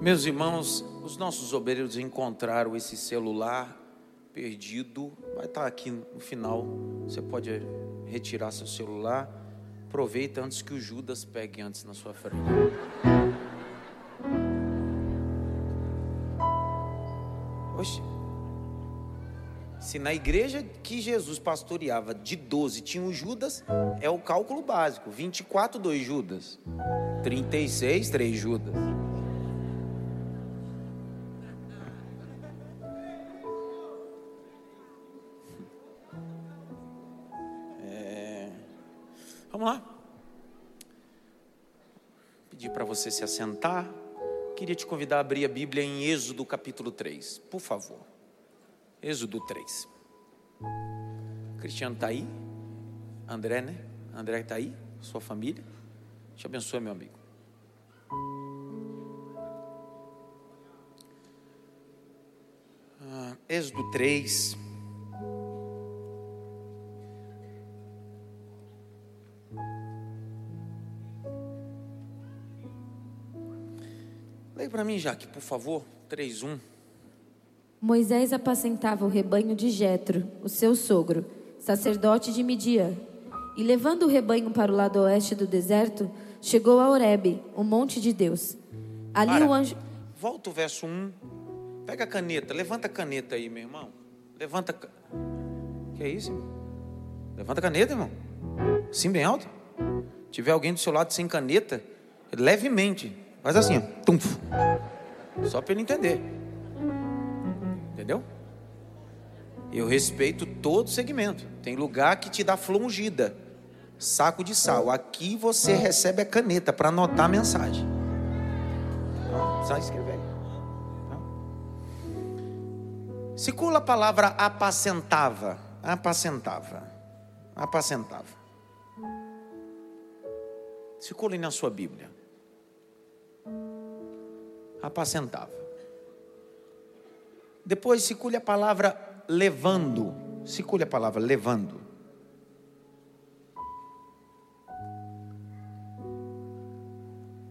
Meus irmãos, os nossos obreiros encontraram esse celular perdido. Vai estar aqui no final. Você pode retirar seu celular. Aproveita antes que o Judas pegue antes na sua frente. Oxe. Se na igreja que Jesus pastoreava de 12 tinha o Judas, é o cálculo básico: 24, 2 Judas. 36, 3 Judas. Você se assentar. Queria te convidar a abrir a Bíblia em Êxodo capítulo 3, por favor. Êxodo 3. Cristiano está aí? André, né? André está aí? Sua família? Te abençoe, meu amigo. Ah, Êxodo 3. Para mim, Jaque, por favor. 3, 1. Moisés apacentava o rebanho de Jetro, o seu sogro, sacerdote de Midian. E levando o rebanho para o lado oeste do deserto, chegou a Horebe, o monte de Deus. Ali Para. o anjo Volta o verso 1. Pega a caneta, levanta a caneta aí, meu irmão. Levanta. Que é isso, irmão? Levanta a caneta, irmão. Sim, bem alto. Tiver alguém do seu lado sem caneta, levemente. Faz assim, ó. Tumf. Só para ele entender. Entendeu? Eu respeito todo segmento. Tem lugar que te dá flor ungida, saco de sal. Aqui você recebe a caneta para anotar a mensagem. Não precisa escrever. Não. Circula a palavra apacentava. Apacentava. Apacentava. Circule na sua Bíblia. Apacentava. Depois circule a palavra levando. Circule a palavra levando.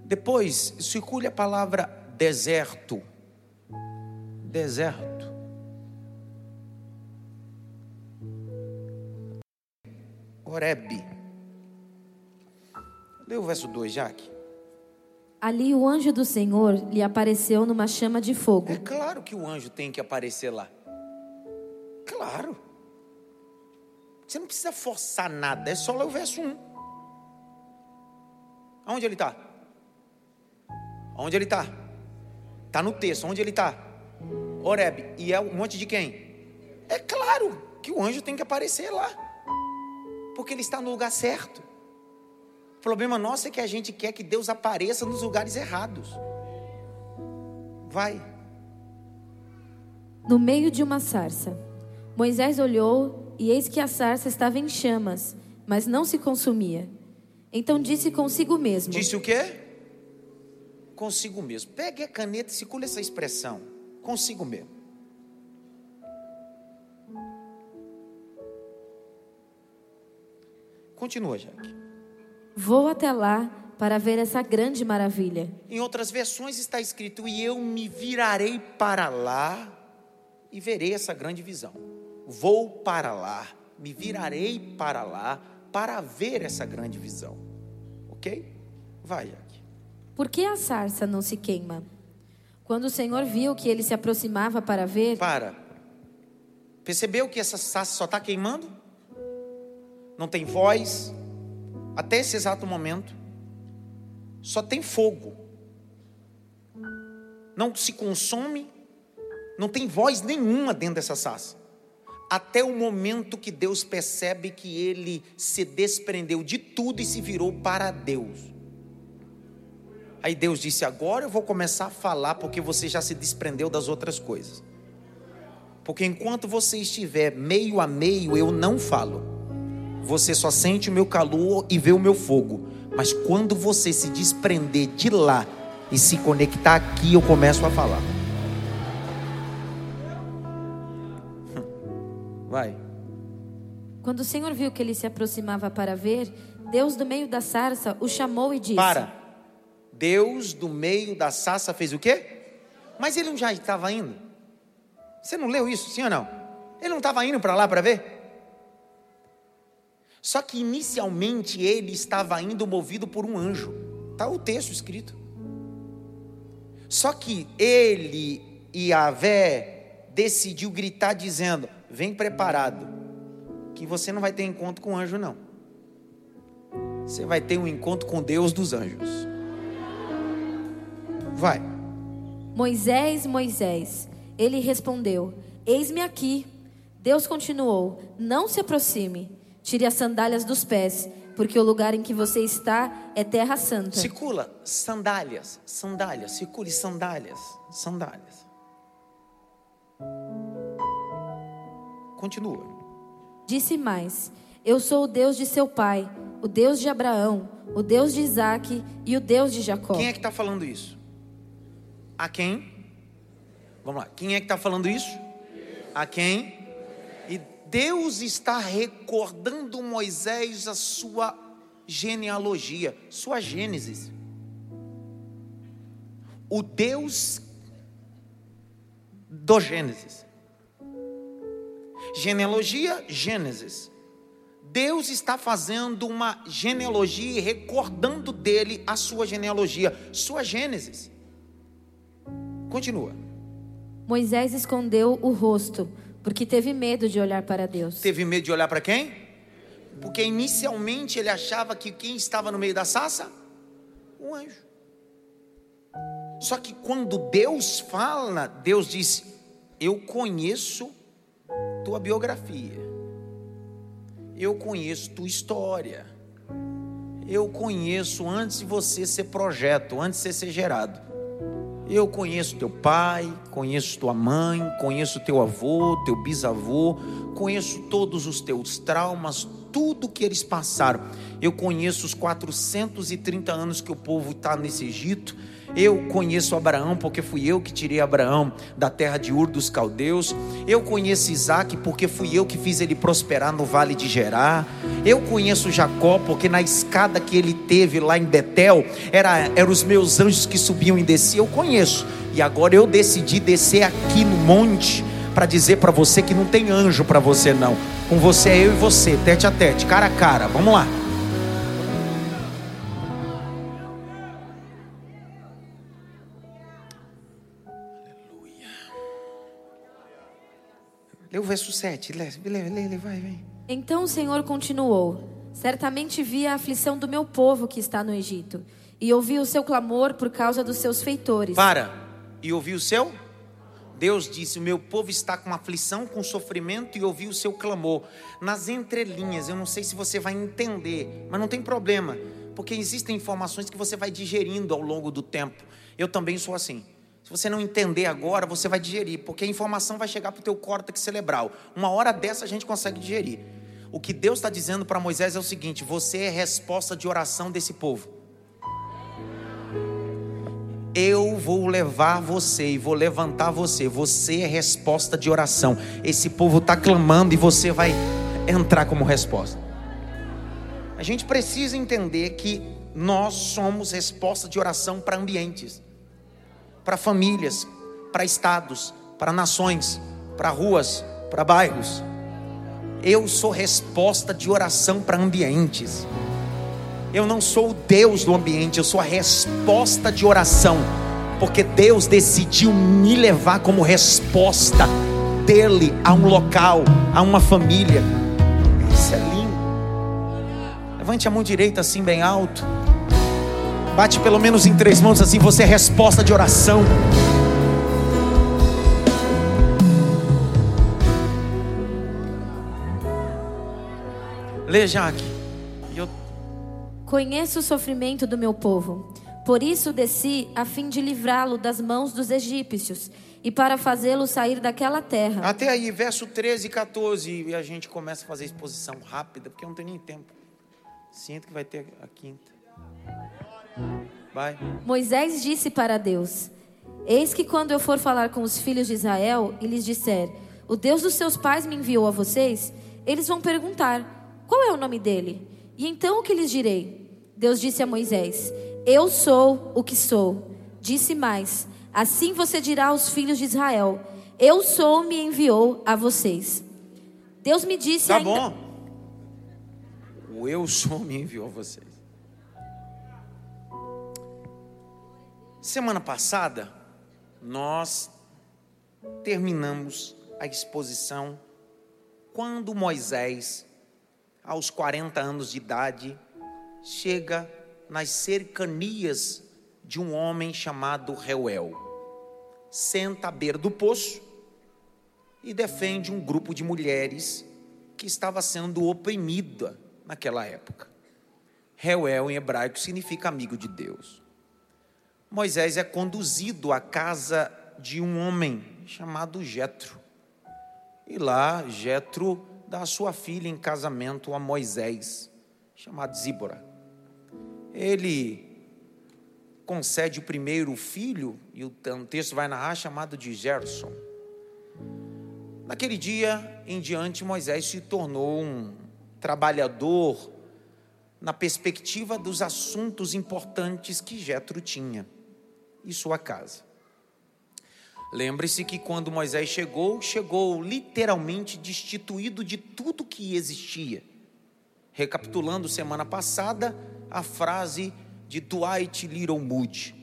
Depois, circule a palavra deserto. Deserto. Oreb. Lê o verso 2, Jaque. Ali o anjo do Senhor lhe apareceu numa chama de fogo. É claro que o anjo tem que aparecer lá. Claro. Você não precisa forçar nada, é só ler o verso 1. Aonde ele está? Onde ele está? Está no texto, onde ele está? Oreb. E é um monte de quem? É claro que o anjo tem que aparecer lá. Porque ele está no lugar certo. O problema nosso é que a gente quer que Deus apareça nos lugares errados. Vai. No meio de uma sarça. Moisés olhou e eis que a sarça estava em chamas, mas não se consumia. Então disse consigo mesmo: Disse o quê? Consigo mesmo. Pegue a caneta e circule essa expressão. Consigo mesmo. Continua, Jaque. Vou até lá para ver essa grande maravilha. Em outras versões está escrito: E eu me virarei para lá e verei essa grande visão. Vou para lá, me virarei para lá para ver essa grande visão. Ok? Vai, Jaque. Por que a sarça não se queima? Quando o Senhor viu que ele se aproximava para ver, Para. Percebeu que essa sarça só está queimando? Não tem voz. Até esse exato momento. Só tem fogo. Não se consome. Não tem voz nenhuma dentro dessa sarça. Até o momento que Deus percebe que ele se desprendeu de tudo e se virou para Deus. Aí Deus disse: Agora eu vou começar a falar, porque você já se desprendeu das outras coisas. Porque enquanto você estiver meio a meio, eu não falo. Você só sente o meu calor e vê o meu fogo. Mas quando você se desprender de lá e se conectar aqui, eu começo a falar. Vai. quando o Senhor viu que ele se aproximava para ver, Deus do meio da sarça o chamou e disse: Para. Deus do meio da sarça fez o quê? Mas ele não já estava indo? Você não leu isso, sim ou não? Ele não estava indo para lá para ver? Só que inicialmente ele estava indo movido por um anjo. Está o texto escrito. Só que ele e Avé decidiu gritar dizendo: Vem preparado, que você não vai ter encontro com anjo, não. Você vai ter um encontro com Deus dos anjos. Vai. Moisés, Moisés. Ele respondeu: Eis-me aqui. Deus continuou: Não se aproxime. Tire as sandálias dos pés, porque o lugar em que você está é terra santa. Circula sandálias, sandálias, circule sandálias, sandálias. Continua. Disse mais: Eu sou o Deus de seu pai, o Deus de Abraão, o Deus de Isaque e o Deus de Jacó. Quem é que está falando isso? A quem? Vamos lá. Quem é que está falando isso? A quem? Deus está recordando Moisés a sua genealogia, sua Gênesis. O Deus do Gênesis. Genealogia, Gênesis. Deus está fazendo uma genealogia e recordando dele a sua genealogia, sua Gênesis. Continua. Moisés escondeu o rosto, porque teve medo de olhar para Deus. Teve medo de olhar para quem? Porque inicialmente ele achava que quem estava no meio da sassa? Um anjo. Só que quando Deus fala, Deus diz: Eu conheço tua biografia, eu conheço tua história, eu conheço antes de você ser projeto, antes de você ser gerado. Eu conheço teu pai, conheço tua mãe, conheço teu avô, teu bisavô, conheço todos os teus traumas, tudo que eles passaram. Eu conheço os 430 anos que o povo está nesse Egito. Eu conheço Abraão porque fui eu que tirei Abraão da terra de Ur dos caldeus. Eu conheço Isaac porque fui eu que fiz ele prosperar no vale de Gerá. Eu conheço Jacó porque na escada que ele teve lá em Betel, era, eram os meus anjos que subiam e desciam. Eu conheço. E agora eu decidi descer aqui no monte para dizer para você que não tem anjo para você não. Com você é eu e você, tete a tete, cara a cara. Vamos lá. O verso 7. Lê, lê, lê, lê, vai, vem. Então o Senhor continuou: Certamente vi a aflição do meu povo que está no Egito, e ouvi o seu clamor por causa dos seus feitores. Para. E ouvi o seu? Deus disse: O meu povo está com aflição, com sofrimento, e ouvi o seu clamor. Nas entrelinhas, eu não sei se você vai entender, mas não tem problema, porque existem informações que você vai digerindo ao longo do tempo. Eu também sou assim. Se você não entender agora, você vai digerir, porque a informação vai chegar para o teu córtex cerebral. Uma hora dessa a gente consegue digerir. O que Deus está dizendo para Moisés é o seguinte: você é resposta de oração desse povo. Eu vou levar você e vou levantar você. Você é resposta de oração. Esse povo está clamando e você vai entrar como resposta. A gente precisa entender que nós somos resposta de oração para ambientes para famílias, para estados, para nações, para ruas, para bairros. Eu sou resposta de oração para ambientes. Eu não sou o Deus do ambiente, eu sou a resposta de oração, porque Deus decidiu me levar como resposta dele a um local, a uma família. Isso é lindo. Levante a mão direita assim bem alto. Bate pelo menos em três mãos assim, você é resposta de oração. Lê, Jaque. Eu... Conheço o sofrimento do meu povo. Por isso desci a fim de livrá-lo das mãos dos egípcios e para fazê-lo sair daquela terra. Até aí, verso 13 e 14, e a gente começa a fazer exposição rápida, porque eu não tenho nem tempo. Sinto que vai ter a quinta. Vai. Moisés disse para Deus: Eis que quando eu for falar com os filhos de Israel e lhes disser: O Deus dos seus pais me enviou a vocês, eles vão perguntar: Qual é o nome dele? E então o que lhes direi? Deus disse a Moisés: Eu sou o que sou. Disse mais: Assim você dirá aos filhos de Israel: Eu sou, me enviou a vocês. Deus me disse Tá ainda. bom. O eu sou me enviou a vocês. Semana passada, nós terminamos a exposição quando Moisés, aos 40 anos de idade, chega nas cercanias de um homem chamado Reuel. Senta à beira do poço e defende um grupo de mulheres que estava sendo oprimida naquela época. Reuel em hebraico significa amigo de Deus. Moisés é conduzido à casa de um homem chamado Jetro. E lá Jetro dá a sua filha em casamento a Moisés, chamado Zíbora. Ele concede o primeiro filho, e o texto vai narrar, chamado de Gerson. Naquele dia em diante, Moisés se tornou um trabalhador na perspectiva dos assuntos importantes que Jetro tinha e sua casa. Lembre-se que quando Moisés chegou, chegou literalmente destituído de tudo que existia. Recapitulando semana passada, a frase de Dwight Little Moody.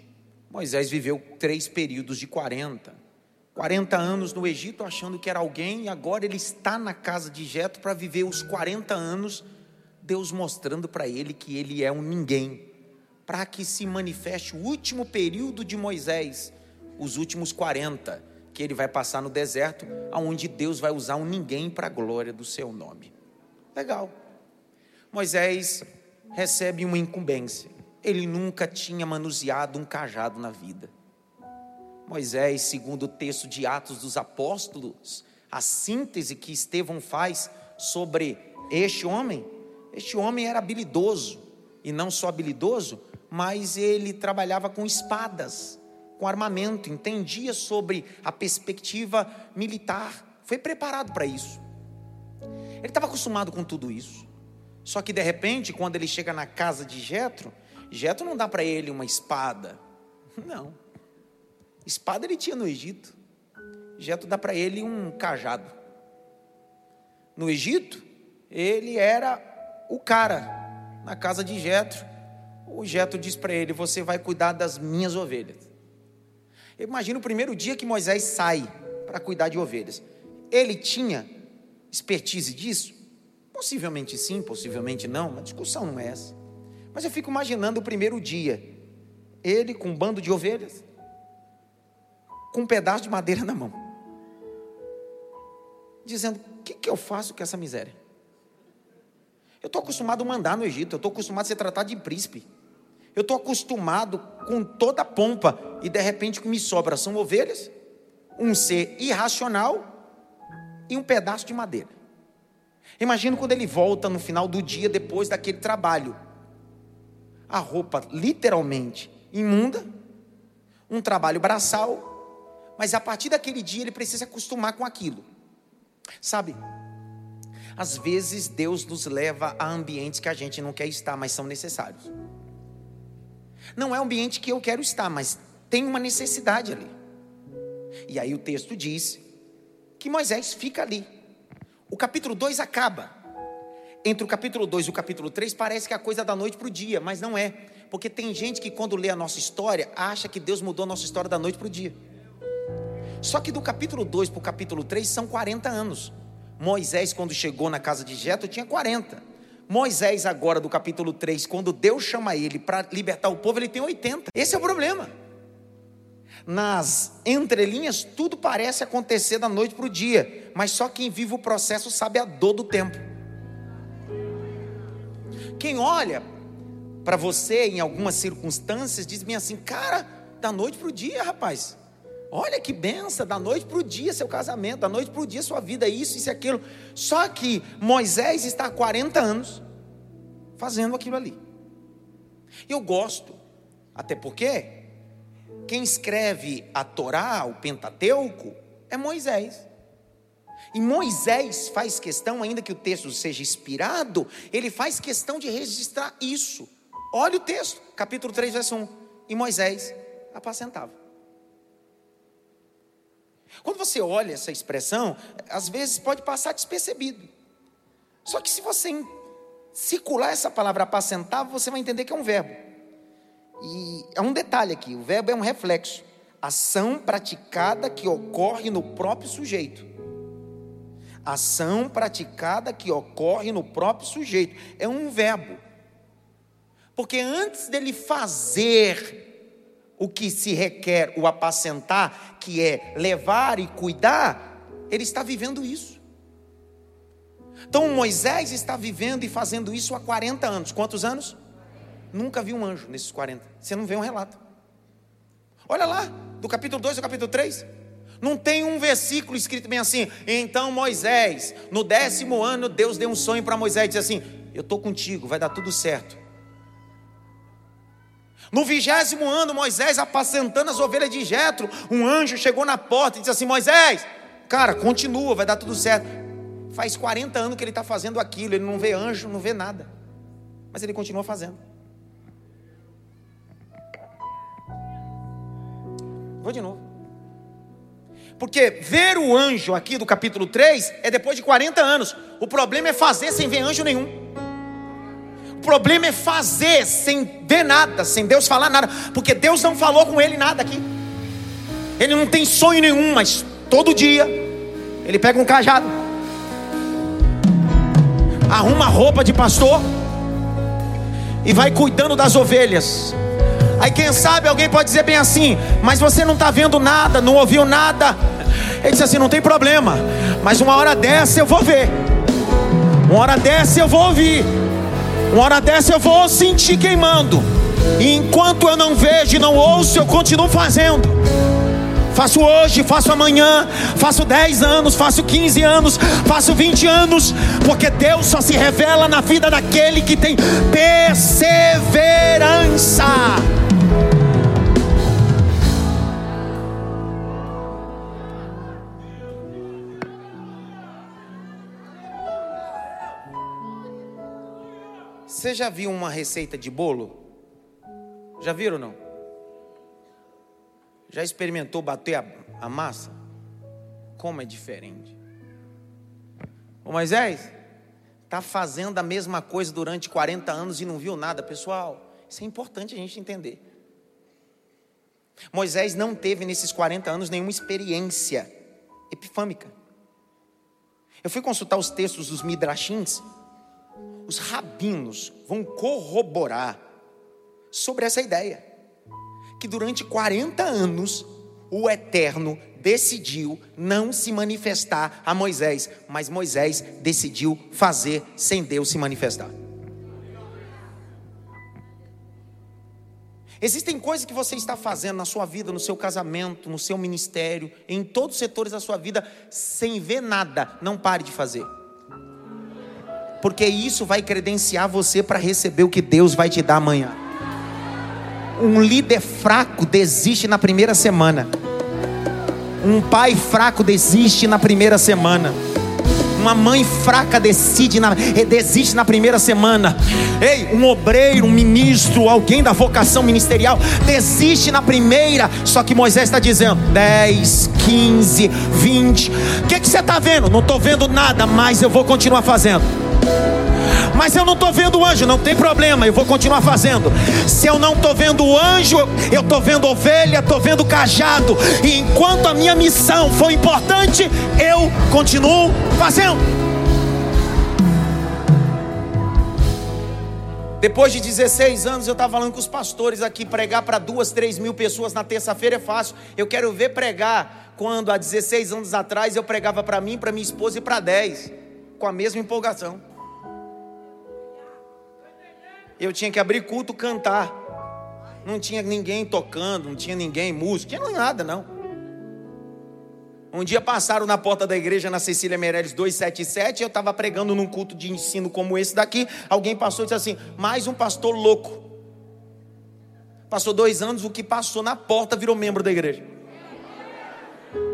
Moisés viveu três períodos de 40. 40 anos no Egito achando que era alguém e agora ele está na casa de Jetro para viver os 40 anos, Deus mostrando para ele que ele é um ninguém, para que se manifeste o último período de Moisés, os últimos 40, que ele vai passar no deserto, aonde Deus vai usar um ninguém para a glória do seu nome. Legal. Moisés recebe uma incumbência. Ele nunca tinha manuseado um cajado na vida. Moisés, segundo o texto de Atos dos Apóstolos, a síntese que Estevão faz sobre este homem, este homem era habilidoso, e não só habilidoso, mas ele trabalhava com espadas, com armamento, entendia sobre a perspectiva militar, foi preparado para isso. Ele estava acostumado com tudo isso. Só que de repente, quando ele chega na casa de Jetro, Jetro não dá para ele uma espada. Não. Espada ele tinha no Egito. Jetro dá para ele um cajado. No Egito, ele era o cara. Na casa de Jetro, o Jetro diz para ele: "Você vai cuidar das minhas ovelhas". Imagina o primeiro dia que Moisés sai para cuidar de ovelhas. Ele tinha expertise disso? Possivelmente sim, possivelmente não, a discussão não é essa. Mas eu fico imaginando o primeiro dia, ele com um bando de ovelhas, com um pedaço de madeira na mão, dizendo: O que, que eu faço com essa miséria? Eu estou acostumado a mandar no Egito, eu estou acostumado a ser tratado de príncipe, eu estou acostumado com toda a pompa, e de repente o que me sobra são ovelhas, um ser irracional e um pedaço de madeira. Imagina quando ele volta no final do dia, depois daquele trabalho. A roupa literalmente imunda, um trabalho braçal, mas a partir daquele dia ele precisa se acostumar com aquilo. Sabe? Às vezes Deus nos leva a ambientes que a gente não quer estar, mas são necessários. Não é o ambiente que eu quero estar, mas tem uma necessidade ali. E aí o texto diz que Moisés fica ali. O capítulo 2 acaba. Entre o capítulo 2 e o capítulo 3 parece que é a coisa da noite para o dia, mas não é. Porque tem gente que quando lê a nossa história, acha que Deus mudou a nossa história da noite para o dia. Só que do capítulo 2 para o capítulo 3 são 40 anos. Moisés, quando chegou na casa de Jetro, tinha 40. Moisés, agora do capítulo 3, quando Deus chama ele para libertar o povo, ele tem 80. Esse é o problema. Nas entrelinhas, tudo parece acontecer da noite para o dia, mas só quem vive o processo sabe a dor do tempo. Quem olha para você em algumas circunstâncias diz bem assim, cara, da noite para o dia, rapaz. Olha que benção, da noite para o dia seu casamento, da noite para o dia sua vida, isso, isso e aquilo. Só que Moisés está há 40 anos fazendo aquilo ali. Eu gosto, até porque quem escreve a Torá, o Pentateuco, é Moisés. E Moisés faz questão, ainda que o texto seja inspirado, ele faz questão de registrar isso. Olha o texto, capítulo 3, verso 1. E Moisés apacentava. Quando você olha essa expressão, às vezes pode passar despercebido. Só que se você circular essa palavra apacentar, você vai entender que é um verbo. E é um detalhe aqui: o verbo é um reflexo, ação praticada que ocorre no próprio sujeito. Ação praticada que ocorre no próprio sujeito. É um verbo. Porque antes dele fazer o que se requer o apacentar, que é levar e cuidar, ele está vivendo isso. Então Moisés está vivendo e fazendo isso há 40 anos. Quantos anos? Nunca vi um anjo nesses 40. Você não vê um relato. Olha lá, do capítulo 2 ao capítulo 3. Não tem um versículo escrito bem assim. Então Moisés, no décimo ano, Deus deu um sonho para Moisés e disse assim: Eu estou contigo, vai dar tudo certo. No vigésimo ano, Moisés apacentando as ovelhas de Jetro, um anjo chegou na porta e disse assim: Moisés, cara, continua, vai dar tudo certo. Faz 40 anos que ele está fazendo aquilo, ele não vê anjo, não vê nada, mas ele continua fazendo. Vou de novo. Porque ver o anjo aqui do capítulo 3 é depois de 40 anos. O problema é fazer sem ver anjo nenhum problema é fazer sem ver nada, sem Deus falar nada, porque Deus não falou com ele nada aqui. Ele não tem sonho nenhum, mas todo dia ele pega um cajado, arruma roupa de pastor e vai cuidando das ovelhas. Aí quem sabe alguém pode dizer bem assim, mas você não está vendo nada, não ouviu nada. Ele disse assim: não tem problema, mas uma hora dessa eu vou ver, uma hora dessa eu vou ouvir. Uma hora dessa eu vou sentir queimando. E enquanto eu não vejo e não ouço, eu continuo fazendo. Faço hoje, faço amanhã, faço 10 anos, faço 15 anos, faço 20 anos, porque Deus só se revela na vida daquele que tem perseverança. Você já viu uma receita de bolo? Já viram ou não? Já experimentou bater a, a massa? Como é diferente. Ô Moisés, está fazendo a mesma coisa durante 40 anos e não viu nada, pessoal. Isso é importante a gente entender. Moisés não teve nesses 40 anos nenhuma experiência epifâmica. Eu fui consultar os textos dos Midrashins os rabinos vão corroborar sobre essa ideia. Que durante 40 anos o Eterno decidiu não se manifestar a Moisés, mas Moisés decidiu fazer sem Deus se manifestar. Existem coisas que você está fazendo na sua vida, no seu casamento, no seu ministério, em todos os setores da sua vida, sem ver nada. Não pare de fazer porque isso vai credenciar você para receber o que Deus vai te dar amanhã. Um líder fraco desiste na primeira semana. Um pai fraco desiste na primeira semana. Uma mãe fraca decide na, desiste na primeira semana. Ei, um obreiro, um ministro, alguém da vocação ministerial desiste na primeira. Só que Moisés está dizendo: 10, 15, 20. O que, que você está vendo? Não estou vendo nada, mas eu vou continuar fazendo. Mas eu não estou vendo o anjo, não tem problema, eu vou continuar fazendo. Se eu não estou vendo o anjo, eu estou vendo ovelha, estou vendo cajado. E enquanto a minha missão foi importante, eu continuo fazendo. Depois de 16 anos, eu estava falando com os pastores aqui, pregar para duas, três mil pessoas na terça-feira é fácil. Eu quero ver pregar quando há 16 anos atrás eu pregava para mim, para minha esposa e para 10, com a mesma empolgação. Eu tinha que abrir culto, cantar. Não tinha ninguém tocando, não tinha ninguém músico, não tinha nada não. Um dia passaram na porta da igreja na Cecília Meirelles 277, eu estava pregando num culto de ensino como esse daqui. Alguém passou e disse assim: mais um pastor louco. Passou dois anos, o que passou na porta virou membro da igreja.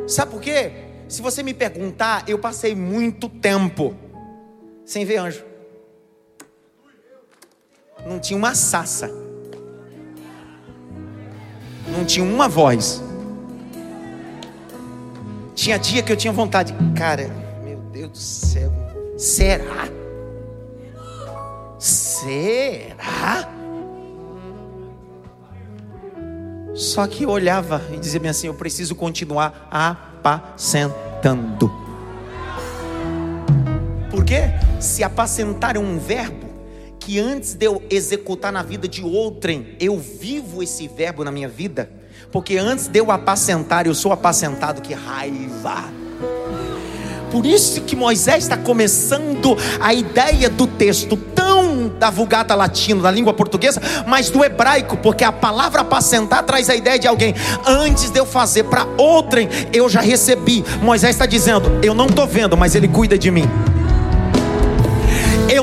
Sabe por quê? Se você me perguntar, eu passei muito tempo sem ver anjo não tinha uma sassa, não tinha uma voz. Tinha dia que eu tinha vontade. Cara, meu Deus do céu. Será? Será? Só que eu olhava e dizia assim: eu preciso continuar apacentando. Por quê? Se apacentar é um verbo que antes de eu executar na vida de outrem, eu vivo esse verbo na minha vida. Porque antes de eu apacentar, eu sou apacentado, que raiva. Por isso que Moisés está começando a ideia do texto tão da vulgata latino, da língua portuguesa, mas do hebraico, porque a palavra apacentar traz a ideia de alguém. Antes de eu fazer para outrem, eu já recebi. Moisés está dizendo: Eu não estou vendo, mas ele cuida de mim.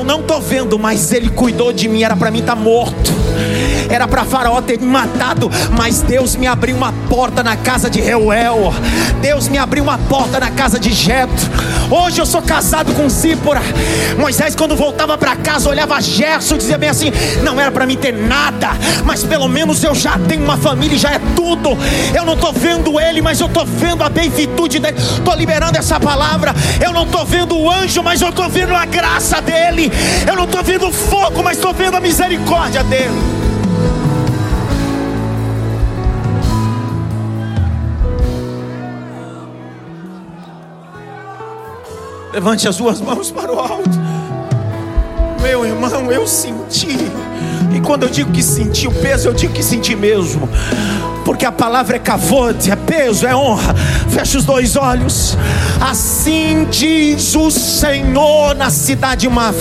Não estou vendo, mas ele cuidou de mim. Era para mim estar tá morto. Era para Faraó ter me matado, mas Deus me abriu uma porta na casa de Reuel. Deus me abriu uma porta na casa de Jetro. Hoje eu sou casado com Zípora. Moisés, quando voltava para casa, olhava Gerson e dizia bem assim: Não era para mim ter nada, mas pelo menos eu já tenho uma família e já é tudo. Eu não estou vendo ele, mas eu estou vendo a benitude dele. Estou liberando essa palavra. Eu não estou vendo o anjo, mas eu estou vendo a graça dele. Eu não estou vendo fogo, mas estou vendo a misericórdia dele. Levante as duas mãos para o alto. Meu irmão, eu senti. E quando eu digo que senti o peso, eu digo que senti mesmo porque a palavra é cavote, é peso, é honra. Feche os dois olhos. Assim diz o Senhor na cidade Maf.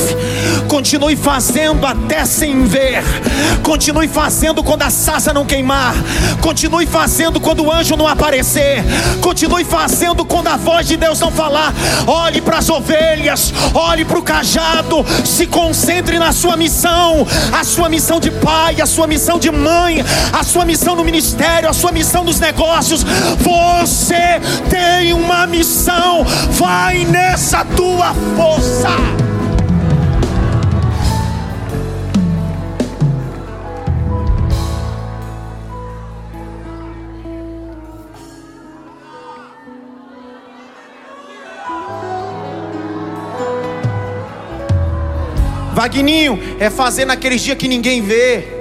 Continue fazendo até sem ver. Continue fazendo quando a sassa não queimar. Continue fazendo quando o anjo não aparecer. Continue fazendo quando a voz de Deus não falar. Olhe para as ovelhas, olhe para o cajado. Se concentre na sua missão, a sua missão de pai, a sua missão de mãe, a sua missão no ministério a sua missão dos negócios. Você tem uma missão, vai nessa tua força. Vagninho é fazer naqueles dias que ninguém vê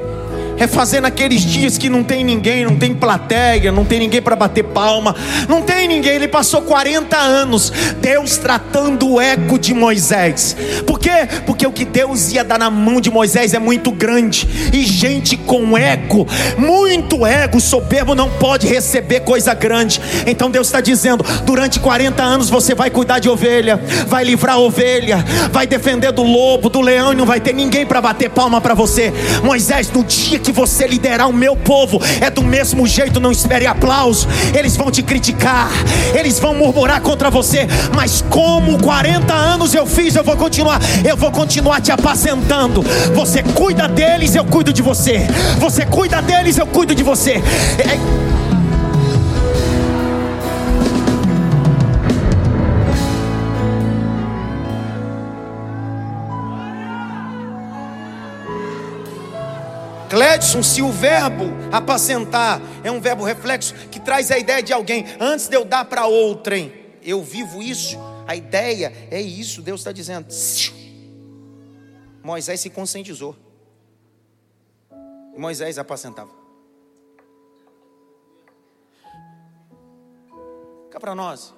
é fazer naqueles dias que não tem ninguém, não tem plateia, não tem ninguém para bater palma, não tem ninguém. Ele passou 40 anos, Deus tratando o eco de Moisés. Por quê? Porque o que Deus ia dar na mão de Moisés é muito grande, e gente com ego, muito ego, soberbo, não pode receber coisa grande. Então Deus está dizendo: durante 40 anos você vai cuidar de ovelha, vai livrar a ovelha, vai defender do lobo, do leão, e não vai ter ninguém para bater palma para você. Moisés, no dia que que você liderar o meu povo, é do mesmo jeito, não espere aplauso. Eles vão te criticar, eles vão murmurar contra você, mas como 40 anos eu fiz, eu vou continuar, eu vou continuar te apacentando. Você cuida deles, eu cuido de você. Você cuida deles, eu cuido de você. É... Cledson, se o verbo apacentar é um verbo reflexo que traz a ideia de alguém, antes de eu dar para outrem, eu vivo isso, a ideia é isso, Deus está dizendo. Moisés se conscientizou. Moisés apacentava. Cá para nós.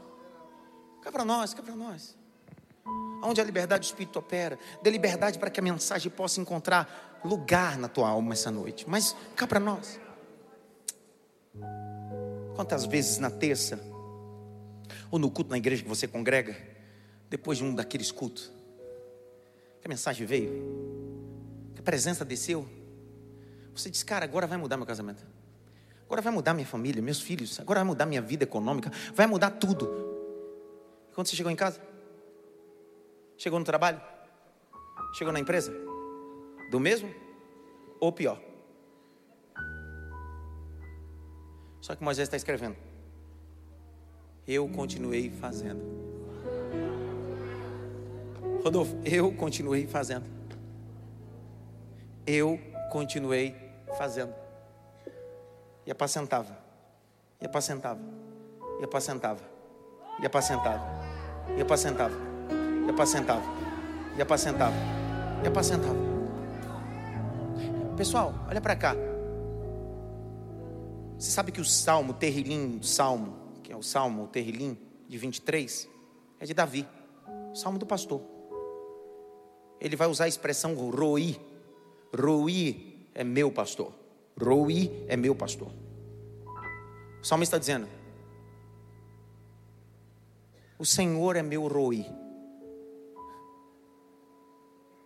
Cá para nós, cá para nós. Onde a liberdade do Espírito opera, dê liberdade para que a mensagem possa encontrar lugar na tua alma essa noite. Mas cá para nós. Quantas vezes na terça, ou no culto na igreja que você congrega, depois de um daqueles cultos, que a mensagem veio, que a presença desceu, você diz, cara, agora vai mudar meu casamento, agora vai mudar minha família, meus filhos, agora vai mudar minha vida econômica, vai mudar tudo. quando você chegou em casa? Chegou no trabalho? Chegou na empresa? Do mesmo ou pior? Só que Moisés está escrevendo. Eu continuei fazendo. Rodolfo, eu continuei fazendo. Eu continuei fazendo. E apacentava. E apacentava. E apacentava. e apacentava, e apacentava, e apacentava, e apacentava, e apacentava. Pessoal, olha para cá. Você sabe que o salmo, o terrilim, salmo, que é o salmo, o terrilim de 23, é de Davi, o salmo do pastor. Ele vai usar a expressão roi. Roi é meu pastor. Roi é meu pastor. O salmo está dizendo: O Senhor é meu roi,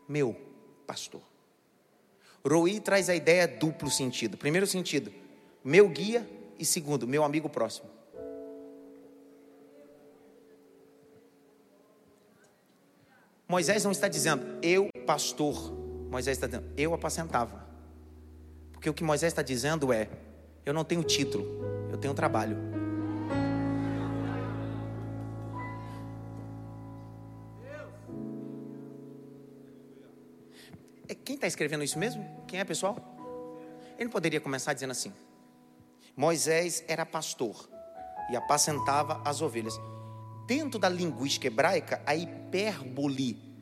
meu pastor. Roi traz a ideia duplo sentido. Primeiro sentido, meu guia, e segundo, meu amigo próximo. Moisés não está dizendo, eu pastor. Moisés está dizendo, eu apacentava. Porque o que Moisés está dizendo é, eu não tenho título, eu tenho trabalho. Quem está escrevendo isso mesmo? Quem é, pessoal? Ele poderia começar dizendo assim: Moisés era pastor e apacentava as ovelhas. Dentro da linguística hebraica, a hipérbole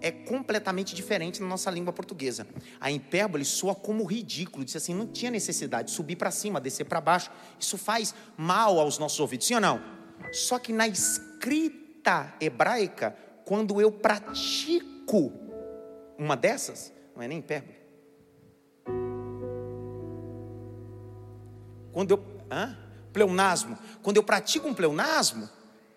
é completamente diferente na nossa língua portuguesa. A hipérbole soa como ridículo, diz assim, não tinha necessidade de subir para cima, descer para baixo. Isso faz mal aos nossos ouvidos, sim ou não? Só que na escrita hebraica, quando eu pratico uma dessas, não é nem hipérbole. Quando eu, hã? pleonasmo, quando eu pratico um pleonasmo,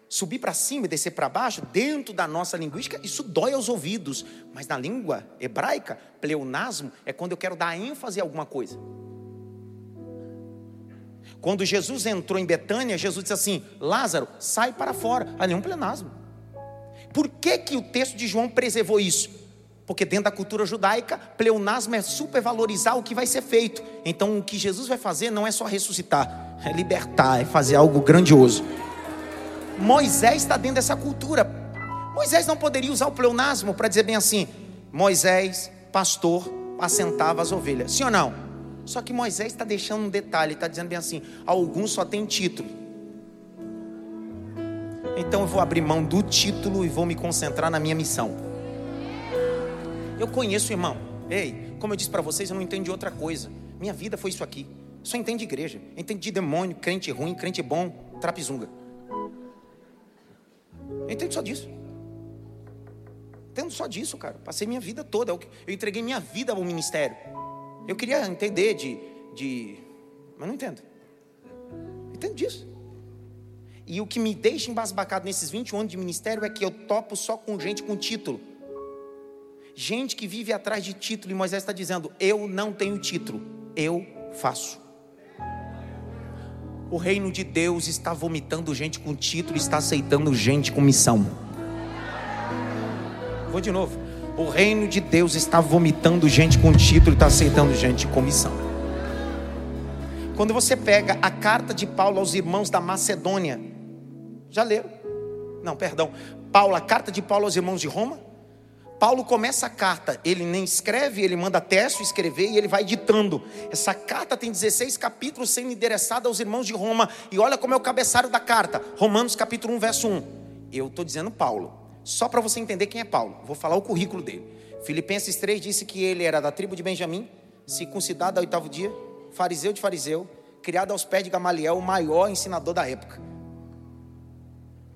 subir para cima e descer para baixo, dentro da nossa linguística, isso dói aos ouvidos. Mas na língua hebraica, pleonasmo é quando eu quero dar ênfase a alguma coisa. Quando Jesus entrou em Betânia, Jesus disse assim: Lázaro, sai para fora. Ali é um pleonasmo. Por que, que o texto de João preservou isso? Porque dentro da cultura judaica, pleonasmo é supervalorizar o que vai ser feito. Então, o que Jesus vai fazer não é só ressuscitar, é libertar, é fazer algo grandioso. Moisés está dentro dessa cultura. Moisés não poderia usar o pleonasmo para dizer bem assim: Moisés, pastor, assentava as ovelhas. Sim ou não? Só que Moisés está deixando um detalhe, está dizendo bem assim: alguns só têm título. Então eu vou abrir mão do título e vou me concentrar na minha missão. Eu conheço, irmão. Ei, como eu disse para vocês, eu não entendo de outra coisa. Minha vida foi isso aqui. Só entendo de igreja. Entendo de demônio, crente ruim, crente bom, trapizunga. Eu entendo só disso. Entendo só disso, cara. Passei minha vida toda. Eu entreguei minha vida ao ministério. Eu queria entender de. de... Mas não entendo. Entendo disso. E o que me deixa embasbacado nesses 21 anos de ministério é que eu topo só com gente com título. Gente que vive atrás de título, e Moisés está dizendo: Eu não tenho título, eu faço. O reino de Deus está vomitando gente com título, está aceitando gente com missão. Vou de novo. O reino de Deus está vomitando gente com título está aceitando gente com missão. Quando você pega a carta de Paulo aos irmãos da Macedônia, já leram? Não, perdão. Paulo, a carta de Paulo aos irmãos de Roma. Paulo começa a carta, ele nem escreve, ele manda Tércio escrever e ele vai editando. Essa carta tem 16 capítulos sendo endereçada aos irmãos de Roma. E olha como é o cabeçalho da carta. Romanos capítulo 1, verso 1. Eu estou dizendo Paulo. Só para você entender quem é Paulo. Vou falar o currículo dele. Filipenses 3 disse que ele era da tribo de Benjamim, circuncidado ao oitavo dia, fariseu de fariseu, criado aos pés de Gamaliel, o maior ensinador da época.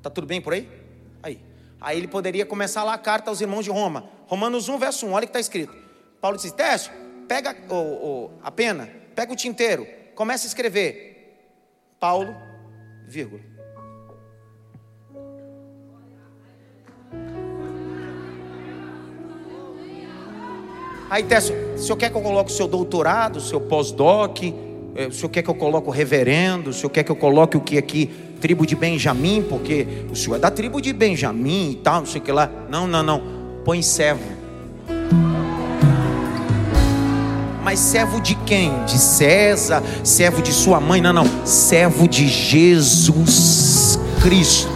Tá tudo bem por aí? Aí. Ele poderia começar lá a carta aos irmãos de Roma. Romanos 1, verso 1, olha o que está escrito. Paulo disse: Teste, pega o, a pena, pega o tinteiro, começa a escrever. Paulo, vírgula. Aí, Técio, o senhor quer que eu coloque o seu doutorado, o seu pós-doc? Eh, o senhor quer que eu coloque o reverendo? O senhor quer que eu coloque o que aqui? tribo de Benjamim, porque o senhor é da tribo de Benjamim e tal, não sei o que lá. Não, não, não. Põe servo. Mas servo de quem? De César? Servo de sua mãe? Não, não. Servo de Jesus Cristo.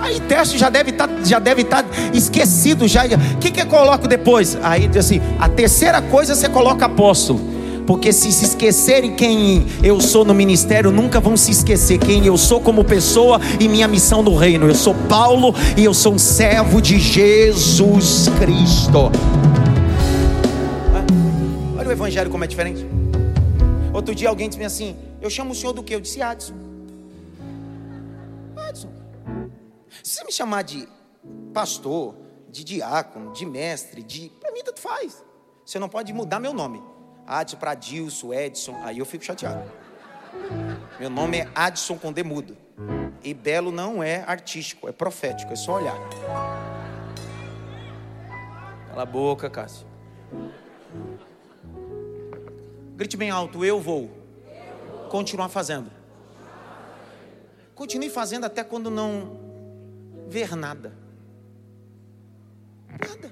Aí teste já deve estar, tá, estar tá esquecido já. O que que eu coloco depois? Aí diz assim: a terceira coisa você coloca apóstolo Porque se se esquecerem quem eu sou no ministério, nunca vão se esquecer quem eu sou como pessoa e minha missão no reino. Eu sou Paulo e eu sou um servo de Jesus Cristo. Olha o evangelho como é diferente. Outro dia alguém disse assim: Eu chamo o senhor do que? Eu disse Adson. Adson. Se você me chamar de pastor, de diácono, de mestre, de. Para mim, tanto faz. Você não pode mudar meu nome. Adson para Adilson, Edson. Aí eu fico chateado. Meu nome é Adson com demudo. E belo não é artístico, é profético, é só olhar. Cala a boca, Cássio. Grite bem alto, eu vou. Continuar fazendo. Continue fazendo até quando não ver nada. Nada.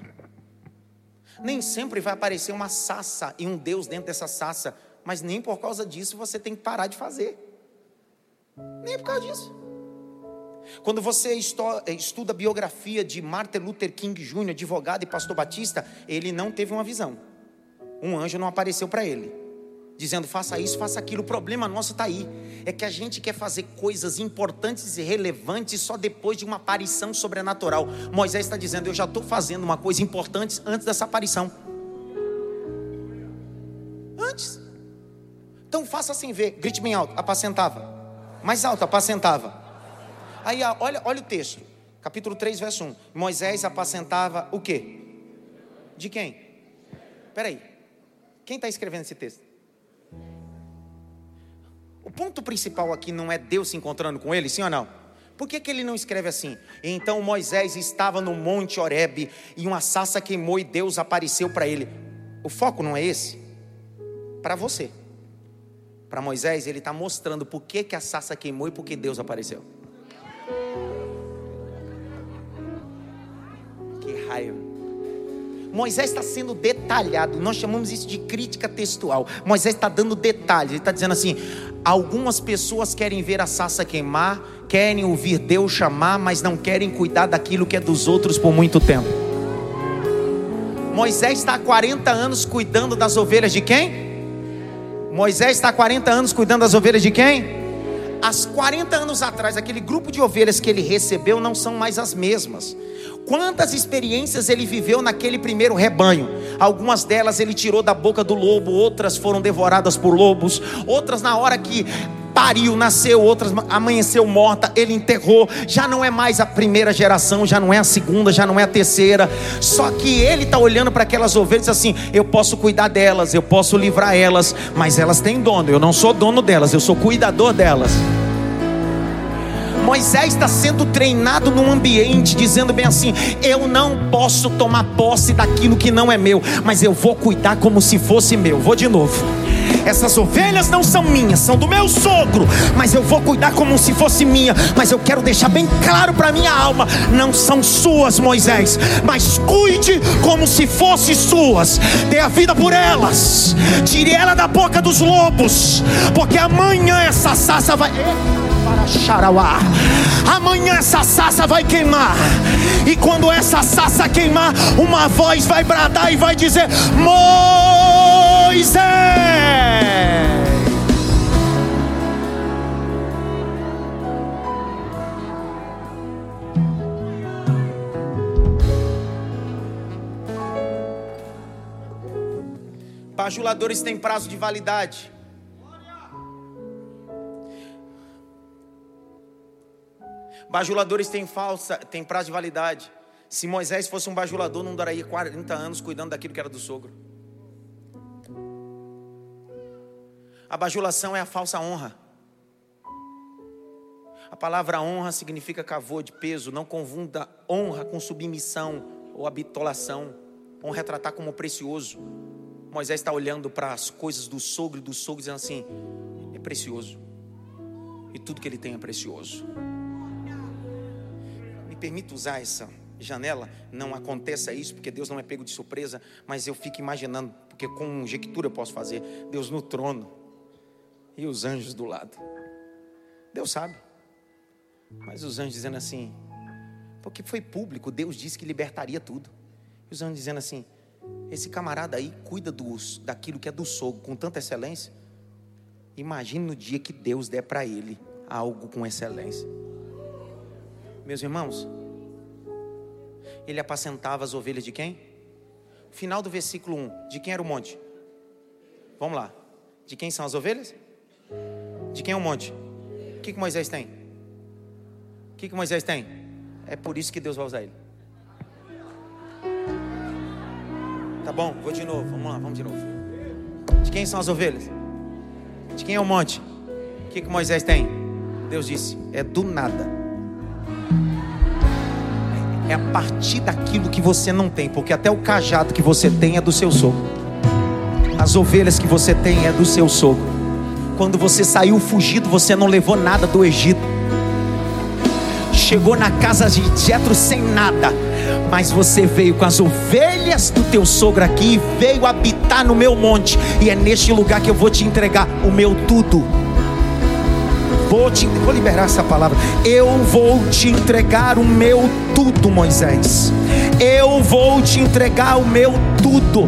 Nem sempre vai aparecer uma sassa e um Deus dentro dessa sassa, mas nem por causa disso você tem que parar de fazer. Nem por causa disso. Quando você estuda a biografia de Martin Luther King Jr., advogado e pastor batista, ele não teve uma visão. Um anjo não apareceu para ele dizendo faça isso, faça aquilo. O problema nosso está aí. É que a gente quer fazer coisas importantes e relevantes só depois de uma aparição sobrenatural. Moisés está dizendo: Eu já estou fazendo uma coisa importante antes dessa aparição. Antes. Então faça sem ver. Grite bem alto. Apacentava. Mais alto, apacentava. Aí olha, olha o texto. Capítulo 3, verso 1. Moisés apacentava o quê? De quem? Peraí. Quem está escrevendo esse texto? O ponto principal aqui não é Deus se encontrando com ele, sim ou não? Por que, que ele não escreve assim? Então Moisés estava no monte Horebe e uma sassa queimou e Deus apareceu para ele. O foco não é esse? Para você. Para Moisés, ele está mostrando por que, que a sassa queimou e por que Deus apareceu. Que raiva. Moisés está sendo detalhado, nós chamamos isso de crítica textual. Moisés está dando detalhes, ele está dizendo assim: algumas pessoas querem ver a sassa queimar, querem ouvir Deus chamar, mas não querem cuidar daquilo que é dos outros por muito tempo. Moisés está há 40 anos cuidando das ovelhas de quem? Moisés está há 40 anos cuidando das ovelhas de quem? Há 40 anos atrás, aquele grupo de ovelhas que ele recebeu não são mais as mesmas. Quantas experiências ele viveu naquele primeiro rebanho? Algumas delas ele tirou da boca do lobo, outras foram devoradas por lobos, outras na hora que pariu, nasceu, outras amanheceu morta, ele enterrou. Já não é mais a primeira geração, já não é a segunda, já não é a terceira. Só que ele está olhando para aquelas ovelhas assim: eu posso cuidar delas, eu posso livrar elas, mas elas têm dono. Eu não sou dono delas, eu sou cuidador delas. Moisés está sendo treinado num ambiente, dizendo bem assim: eu não posso tomar posse daquilo que não é meu, mas eu vou cuidar como se fosse meu. Vou de novo. Essas ovelhas não são minhas, são do meu sogro, mas eu vou cuidar como se fosse minha. Mas eu quero deixar bem claro para minha alma: não são suas, Moisés, mas cuide como se fossem suas. Dê a vida por elas, tire ela da boca dos lobos, porque amanhã essa sassa vai. Xarauá. Amanhã essa sassa vai queimar. E quando essa sassa queimar, uma voz vai bradar e vai dizer: Moisés. Bajuladores têm prazo de validade. Bajuladores têm falsa, têm prazo de validade. Se Moisés fosse um bajulador, não duraria 40 anos cuidando daquilo que era do sogro. A bajulação é a falsa honra. A palavra honra significa cavô de peso. Não confunda honra com submissão ou habitolação. Honra é tratar como precioso. Moisés está olhando para as coisas do sogro e do sogro, dizendo assim: é precioso. E tudo que ele tem é precioso permita usar essa janela, não aconteça isso, porque Deus não é pego de surpresa, mas eu fico imaginando, porque com conjectura eu posso fazer, Deus no trono e os anjos do lado. Deus sabe. Mas os anjos dizendo assim, porque foi público, Deus disse que libertaria tudo. E os anjos dizendo assim: Esse camarada aí cuida dos, daquilo que é do sogro com tanta excelência. Imagine no dia que Deus der para ele algo com excelência. Meus irmãos, ele apacentava as ovelhas de quem? Final do versículo 1. De quem era o monte? Vamos lá. De quem são as ovelhas? De quem é o monte? O que, que Moisés tem? O que, que Moisés tem? É por isso que Deus vai usar ele. Tá bom, vou de novo. Vamos lá, vamos de novo. De quem são as ovelhas? De quem é o monte? O que, que Moisés tem? Deus disse: é do nada. É a partir daquilo que você não tem, porque até o cajado que você tem é do seu sogro. As ovelhas que você tem é do seu sogro. Quando você saiu fugido, você não levou nada do Egito. Chegou na casa de Jetro sem nada, mas você veio com as ovelhas do teu sogro aqui veio habitar no meu monte, e é neste lugar que eu vou te entregar o meu tudo. Vou, te, vou liberar essa palavra. Eu vou te entregar o meu tudo, Moisés. Eu vou te entregar o meu tudo.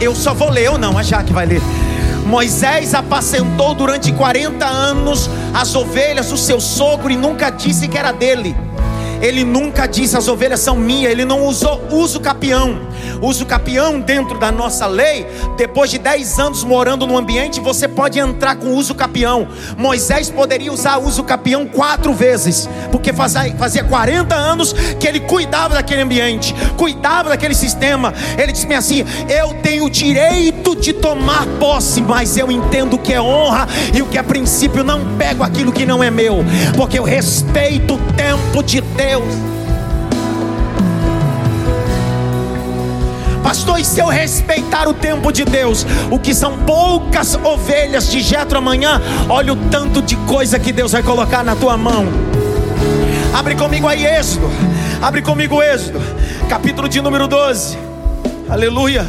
Eu só vou ler, ou não, a Jaque vai ler. Moisés apacentou durante 40 anos as ovelhas do seu sogro e nunca disse que era dele. Ele nunca disse as ovelhas são minhas, ele não usou uso capião. Uso capião dentro da nossa lei, depois de 10 anos morando no ambiente, você pode entrar com uso capião. Moisés poderia usar uso capião quatro vezes, porque fazia, fazia 40 anos que ele cuidava daquele ambiente, cuidava daquele sistema. Ele disse assim: Eu tenho o direito de tomar posse, mas eu entendo o que é honra e o que é princípio. Não pego aquilo que não é meu, porque eu respeito o tempo de Deus. Pastor, e se eu respeitar o tempo de Deus, o que são poucas ovelhas de Jetro amanhã, olha o tanto de coisa que Deus vai colocar na tua mão. Abre comigo aí Êxodo. Abre comigo Êxodo, capítulo de número 12. Aleluia.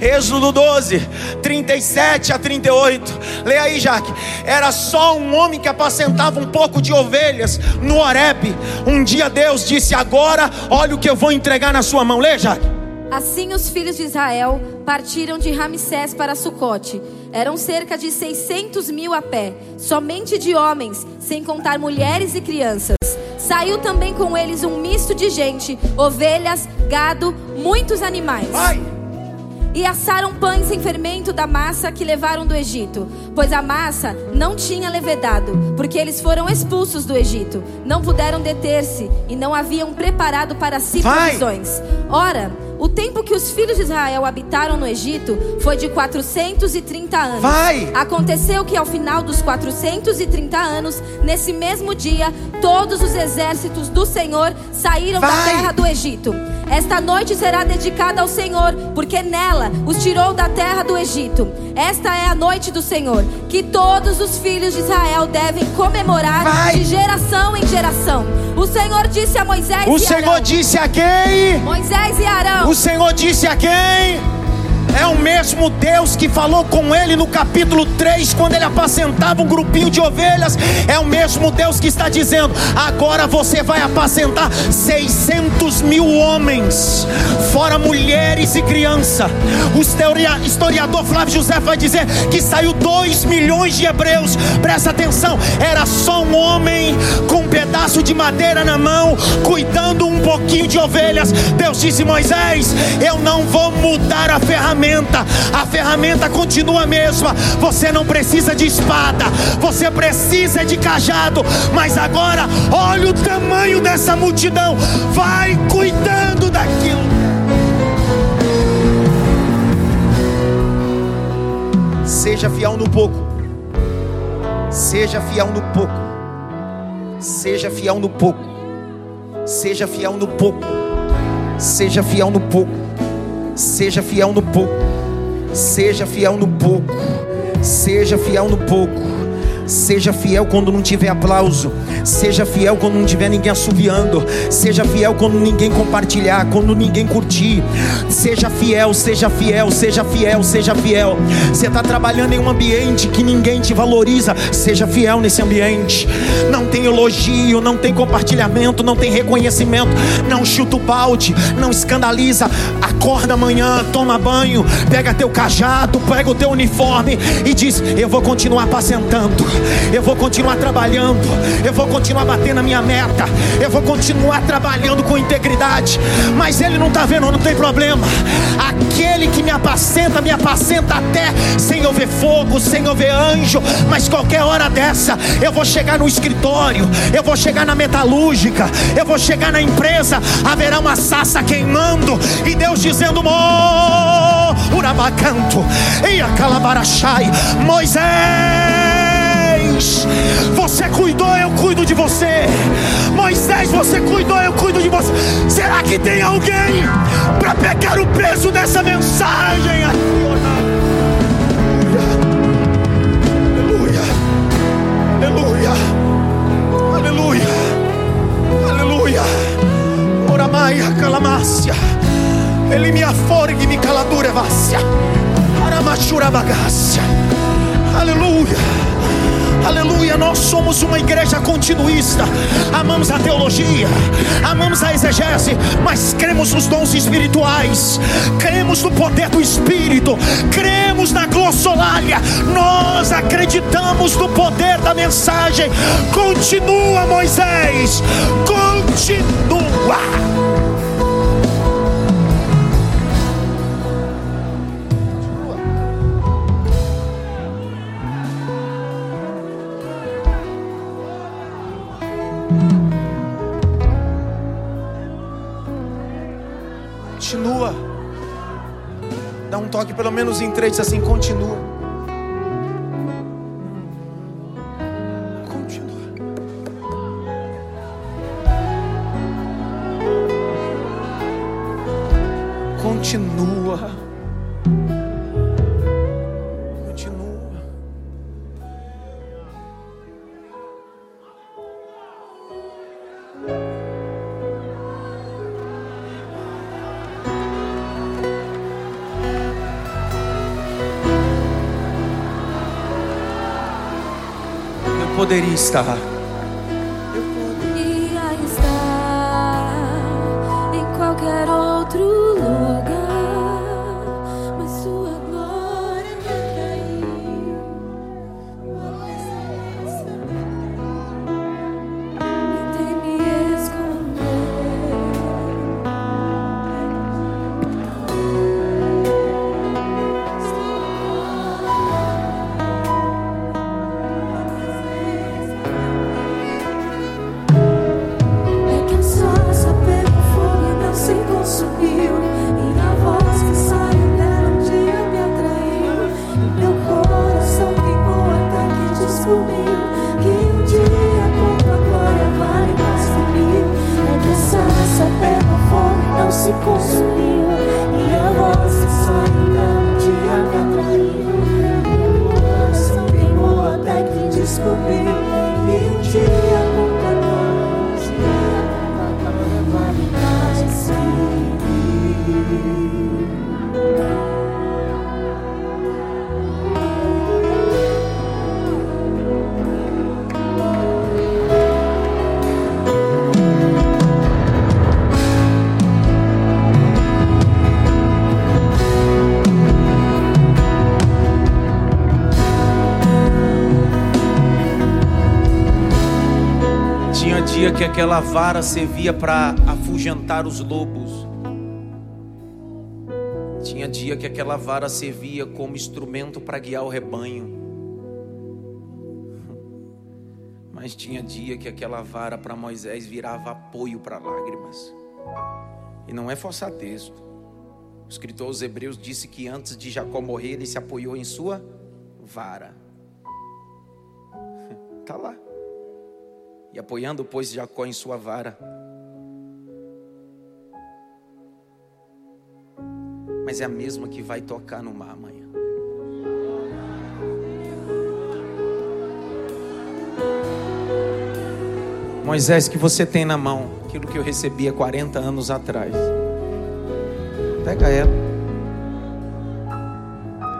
Êxodo 12, 37 a 38. Leia aí, Jaque. Era só um homem que apacentava um pouco de ovelhas no Horebe. Um dia Deus disse: Agora, olha o que eu vou entregar na sua mão. Leia, Jaque. Assim os filhos de Israel partiram de Ramsés para Sucote. Eram cerca de 600 mil a pé, somente de homens, sem contar mulheres e crianças. Saiu também com eles um misto de gente, ovelhas, gado, muitos animais. Vai. E assaram pães sem fermento da massa que levaram do Egito, pois a massa não tinha levedado, porque eles foram expulsos do Egito. Não puderam deter-se e não haviam preparado para si Vai. provisões. Ora, o tempo que os filhos de Israel habitaram no Egito foi de 430 anos. Vai. Aconteceu que ao final dos 430 anos, nesse mesmo dia, todos os exércitos do Senhor saíram da Vai. terra do Egito. Esta noite será dedicada ao Senhor, porque nela os tirou da terra do Egito. Esta é a noite do Senhor, que todos os filhos de Israel devem comemorar Vai. de geração em geração. O Senhor disse a Moisés O e Senhor Arão. disse a quem? Moisés e Arão. O Senhor disse a quem? É o mesmo Deus que falou com ele no capítulo 3, quando ele apacentava um grupinho de ovelhas. É o mesmo Deus que está dizendo: agora você vai apacentar 600 mil homens, fora mulheres e criança. O historia- historiador Flávio José vai dizer que saiu 2 milhões de hebreus. Presta atenção, era só um homem com um pedaço de madeira na mão, cuidando um pouquinho de ovelhas. Deus disse: Moisés, eu não vou mudar a ferramenta, a ferramenta continua a mesma. Você não precisa de espada, você precisa de cajado. Mas agora, olha o tamanho dessa multidão, vai cuidando daquilo. Seja fiel no pouco, seja fiel no pouco, seja fiel no pouco, seja fiel no pouco, seja fiel no pouco, seja fiel no pouco, seja fiel no pouco, seja fiel no pouco, Seja fiel quando não tiver aplauso. Seja fiel quando não tiver ninguém assoviando. Seja fiel quando ninguém compartilhar, quando ninguém curtir. Seja fiel, seja fiel, seja fiel, seja fiel. Você está trabalhando em um ambiente que ninguém te valoriza. Seja fiel nesse ambiente. Não tem elogio, não tem compartilhamento, não tem reconhecimento. Não chuta o balde, não escandaliza. Acorda amanhã, toma banho, pega teu cajado, pega o teu uniforme e diz: Eu vou continuar apacentando eu vou continuar trabalhando, eu vou continuar batendo a minha meta, eu vou continuar trabalhando com integridade, mas ele não está vendo, não tem problema. Aquele que me apacenta, me apacenta até sem eu ver fogo, sem eu ver anjo, mas qualquer hora dessa eu vou chegar no escritório, eu vou chegar na metalúrgica, eu vou chegar na empresa, haverá uma sassa queimando, e Deus dizendo: Mo, urabacanto, e a calabarachai, Moisés. Você cuidou, eu cuido de você. Moisés, você cuidou, eu cuido de você. Será que tem alguém para pegar o peso dessa mensagem? Aleluia, aleluia, aleluia, aleluia. Oramaia calamácia. Ele me aforgue, me caladura, vácia. Aramachura bagácia. Aleluia. Aleluia, nós somos uma igreja continuista. Amamos a teologia, amamos a exegese, mas cremos nos dons espirituais, cremos no poder do Espírito, cremos na glossolalia. Nós acreditamos no poder da mensagem. Continua, Moisés, continua. Toque pelo menos em três, assim. Continua. Poderia estar. Aquela vara servia para afugentar os lobos. Tinha dia que aquela vara servia como instrumento para guiar o rebanho. Mas tinha dia que aquela vara para Moisés virava apoio para lágrimas. E não é forçar texto. O escritor aos Hebreus disse que antes de Jacó morrer, ele se apoiou em sua vara. E apoiando, pois, Jacó em sua vara. Mas é a mesma que vai tocar no mar amanhã. Moisés, que você tem na mão aquilo que eu recebi há 40 anos atrás. Pega ela.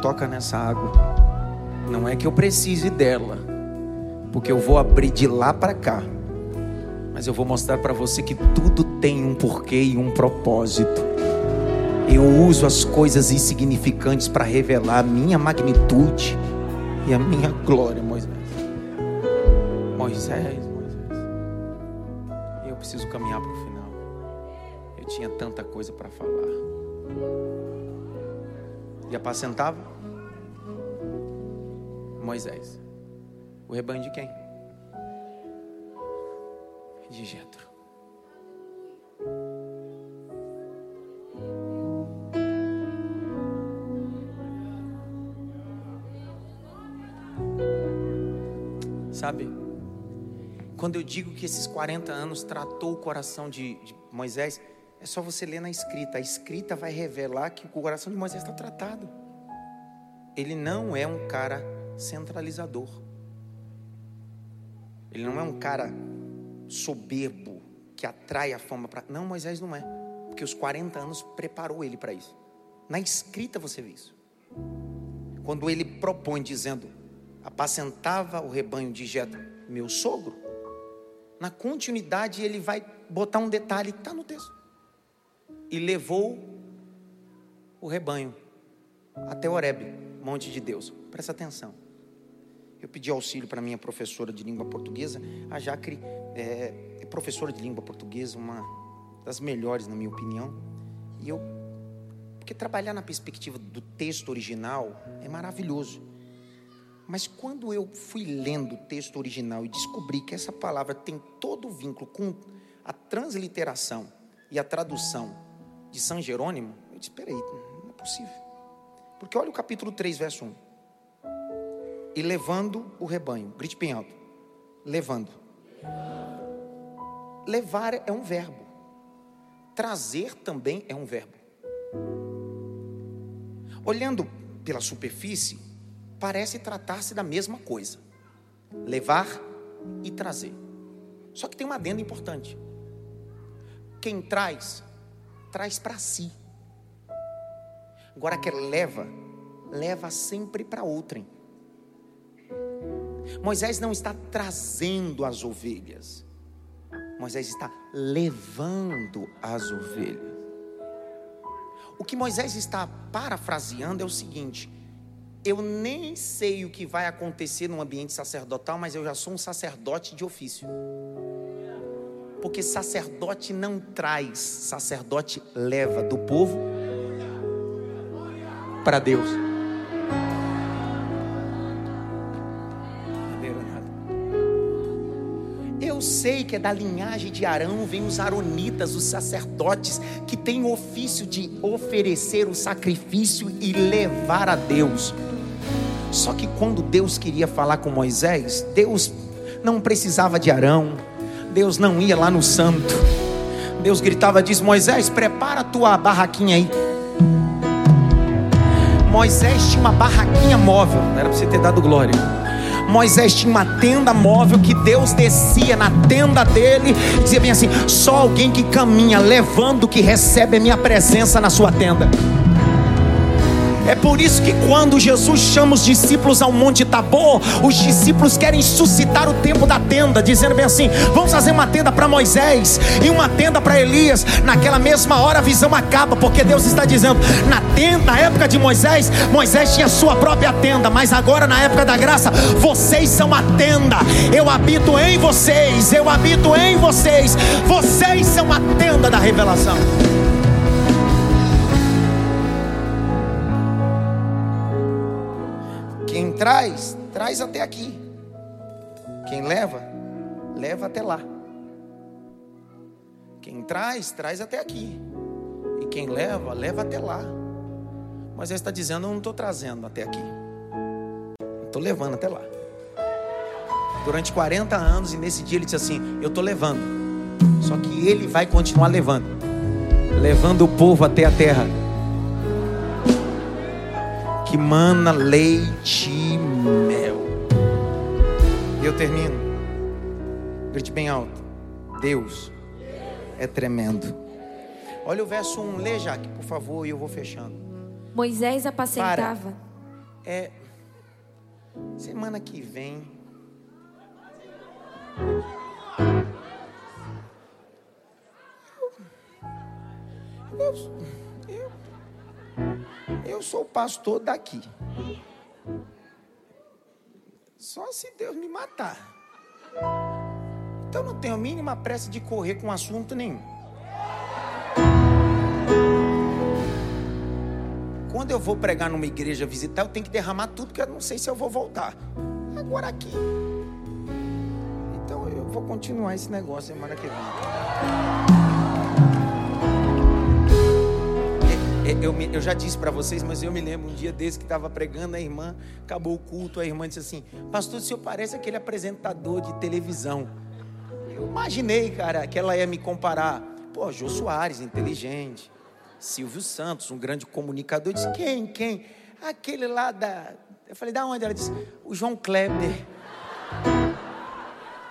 Toca nessa água. Não é que eu precise dela, porque eu vou abrir de lá para cá. Mas eu vou mostrar para você que tudo tem um porquê e um propósito. Eu uso as coisas insignificantes para revelar a minha magnitude e a minha glória, Moisés. Moisés, Moisés. Eu preciso caminhar para o final. Eu tinha tanta coisa para falar. E apacentava Moisés. O rebanho de quem? De Jetro. Sabe? Quando eu digo que esses 40 anos tratou o coração de, de Moisés, é só você ler na escrita. A escrita vai revelar que o coração de Moisés está tratado. Ele não é um cara centralizador. Ele não é um cara soberbo que atrai a fama para. Não, Moisés não é. Porque os 40 anos preparou ele para isso. Na escrita você vê isso. Quando ele propõe dizendo: apacentava o rebanho de Jetro, meu sogro. Na continuidade ele vai botar um detalhe que está no texto. E levou o rebanho até Horebe, monte de Deus. Presta atenção. Eu pedi auxílio para minha professora de língua portuguesa. A Jacre é, é professora de língua portuguesa, uma das melhores na minha opinião. E eu, porque trabalhar na perspectiva do texto original é maravilhoso. Mas quando eu fui lendo o texto original e descobri que essa palavra tem todo o vínculo com a transliteração e a tradução de São Jerônimo, eu disse: peraí, não é possível. Porque olha o capítulo 3, verso 1. E levando o rebanho, grite bem alto: levando. Levar é um verbo, trazer também é um verbo. Olhando pela superfície, parece tratar-se da mesma coisa: levar e trazer. Só que tem uma adenda importante. Quem traz, traz para si. Agora, quem leva, leva sempre para outrem. Moisés não está trazendo as ovelhas, Moisés está levando as ovelhas. O que Moisés está parafraseando é o seguinte: eu nem sei o que vai acontecer no ambiente sacerdotal, mas eu já sou um sacerdote de ofício. Porque sacerdote não traz, sacerdote leva do povo para Deus. Sei que é da linhagem de Arão vem os aronitas, os sacerdotes, que têm o ofício de oferecer o sacrifício e levar a Deus. Só que quando Deus queria falar com Moisés, Deus não precisava de Arão, Deus não ia lá no santo. Deus gritava, diz: Moisés, prepara a tua barraquinha aí. Moisés tinha uma barraquinha móvel, não era para você ter dado glória. Moisés tinha uma tenda móvel que Deus descia na tenda dele e dizia bem assim: só alguém que caminha levando que recebe a minha presença na sua tenda. É por isso que quando Jesus chama os discípulos ao Monte Tabor, os discípulos querem suscitar o tempo da tenda, dizendo bem assim: vamos fazer uma tenda para Moisés e uma tenda para Elias. Naquela mesma hora a visão acaba, porque Deus está dizendo: na tenda, na época de Moisés, Moisés tinha sua própria tenda, mas agora na época da graça, vocês são a tenda. Eu habito em vocês, eu habito em vocês. Vocês são a tenda da revelação. Traz, traz até aqui. Quem leva, leva até lá. Quem traz, traz até aqui. E quem leva, leva até lá. Mas ele está dizendo: Eu não estou trazendo até aqui. Estou levando até lá. Durante 40 anos, e nesse dia ele disse assim: Eu estou levando. Só que ele vai continuar levando levando o povo até a terra que mana leite mel. E eu termino. Grite bem alto. Deus é tremendo. Olha o verso 1, lê, Jaque, por favor, e eu vou fechando. Moisés apacentava. É. Semana que vem. Eu, eu, eu sou pastor daqui. Só se Deus me matar. Então não tenho a mínima pressa de correr com assunto nenhum. Quando eu vou pregar numa igreja visitar, eu tenho que derramar tudo, que eu não sei se eu vou voltar. Agora aqui. Então eu vou continuar esse negócio semana que vem. Eu, eu, já disse para vocês, mas eu me lembro um dia desse que estava pregando a irmã, acabou o culto, a irmã disse assim: Pastor, o senhor parece aquele apresentador de televisão. Eu imaginei, cara, que ela ia me comparar. Pô, Jô Soares, inteligente. Silvio Santos, um grande comunicador. Eu disse: Quem? Quem? Aquele lá da. Eu falei: Da onde? Ela disse: O João Kleber.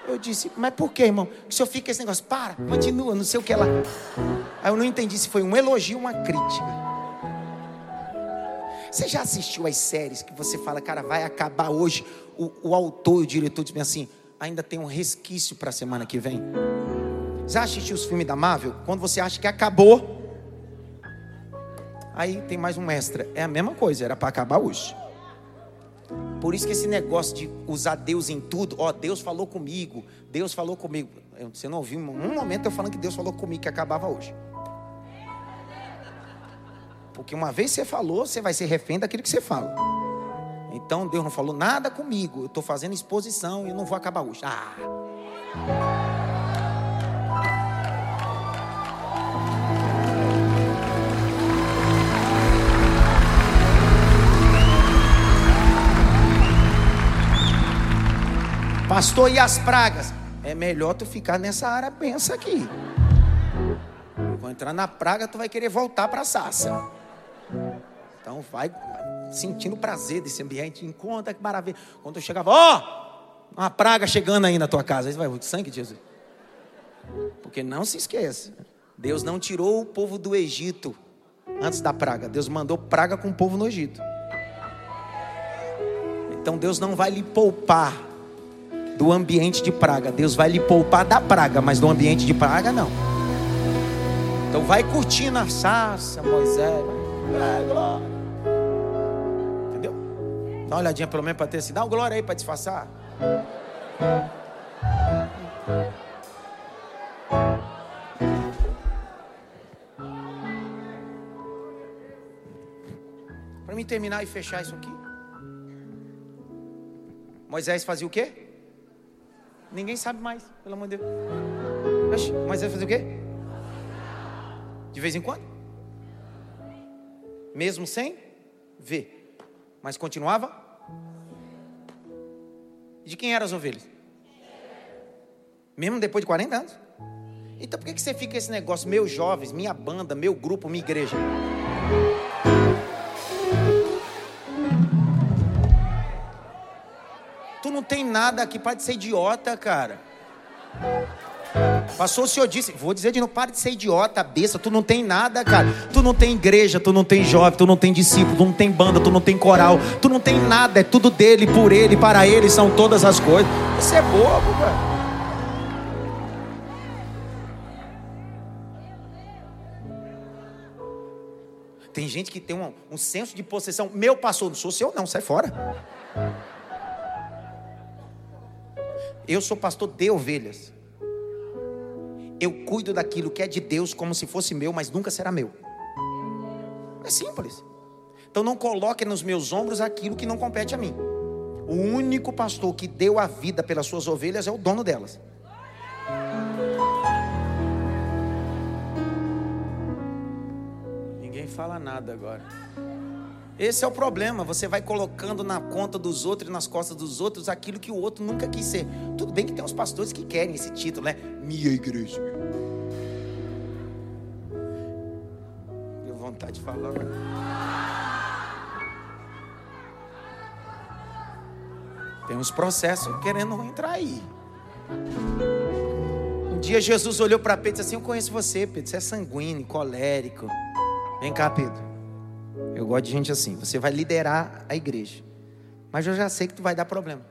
Eu disse, mas por que, irmão? Que o senhor fica esse negócio, para, continua, não sei o que ela. Aí eu não entendi se foi um elogio ou uma crítica. Você já assistiu as séries que você fala, cara, vai acabar hoje? O, o autor e o diretor dizem assim: ainda tem um resquício para a semana que vem. Já assistiu os filmes da Marvel? Quando você acha que acabou, aí tem mais um extra. É a mesma coisa, era para acabar hoje. Por isso que esse negócio de usar Deus em tudo, ó, Deus falou comigo, Deus falou comigo. Você não ouviu um momento eu falando que Deus falou comigo que acabava hoje. Porque uma vez você falou, você vai ser refém daquilo que você fala. Então Deus não falou nada comigo. Eu estou fazendo exposição e não vou acabar hoje. Ah! Pastor, e as pragas? É melhor tu ficar nessa área, pensa aqui. Quando entrar na praga, tu vai querer voltar para a saça. Então vai sentindo prazer desse ambiente. Encontra que maravilha. Quando eu chegava, ó, oh, uma praga chegando aí na tua casa. Aí vai, o sangue de Jesus. Porque não se esqueça, Deus não tirou o povo do Egito antes da praga. Deus mandou praga com o povo no Egito. Então Deus não vai lhe poupar do ambiente de praga. Deus vai lhe poupar da praga, mas do ambiente de praga não. Então vai curtindo a sarça, Moisés. Glória. Entendeu? Dá uma olhadinha pelo menos para ter assim. Dá uma glória aí para disfarçar. Para mim terminar e fechar isso aqui. Moisés fazia o quê? Ninguém sabe mais, pelo amor de Deus. Moisés fazia o quê? De vez em quando? mesmo sem ver. Mas continuava? De quem eram as ovelhas? Mesmo depois de 40 anos? Então por que você fica esse negócio, meus jovens, minha banda, meu grupo, minha igreja? Não tem nada aqui, para de ser idiota, cara. Passou o senhor disse, vou dizer de novo, para de ser idiota, besta, tu não tem nada, cara. Tu não tem igreja, tu não tem jovem, tu não tem discípulo, tu não tem banda, tu não tem coral, tu não tem nada, é tudo dele, por ele, para ele, são todas as coisas. Isso é bobo, cara. Tem gente que tem um, um senso de possessão. Meu pastor, não sou seu, não, sai fora. Eu sou pastor de ovelhas eu cuido daquilo que é de Deus como se fosse meu, mas nunca será meu. É simples. Então não coloque nos meus ombros aquilo que não compete a mim. O único pastor que deu a vida pelas suas ovelhas é o dono delas. Ninguém fala nada agora. Esse é o problema. Você vai colocando na conta dos outros e nas costas dos outros aquilo que o outro nunca quis ser. Tudo bem que tem uns pastores que querem esse título, né? Minha igreja. Deu vontade de falar. Né? Tem uns processos querendo entrar aí. Um dia Jesus olhou para Pedro e disse assim: Eu conheço você, Pedro. Você é sanguíneo, colérico. Vem cá, Pedro. Eu gosto de gente assim. Você vai liderar a igreja. Mas eu já sei que tu vai dar problema.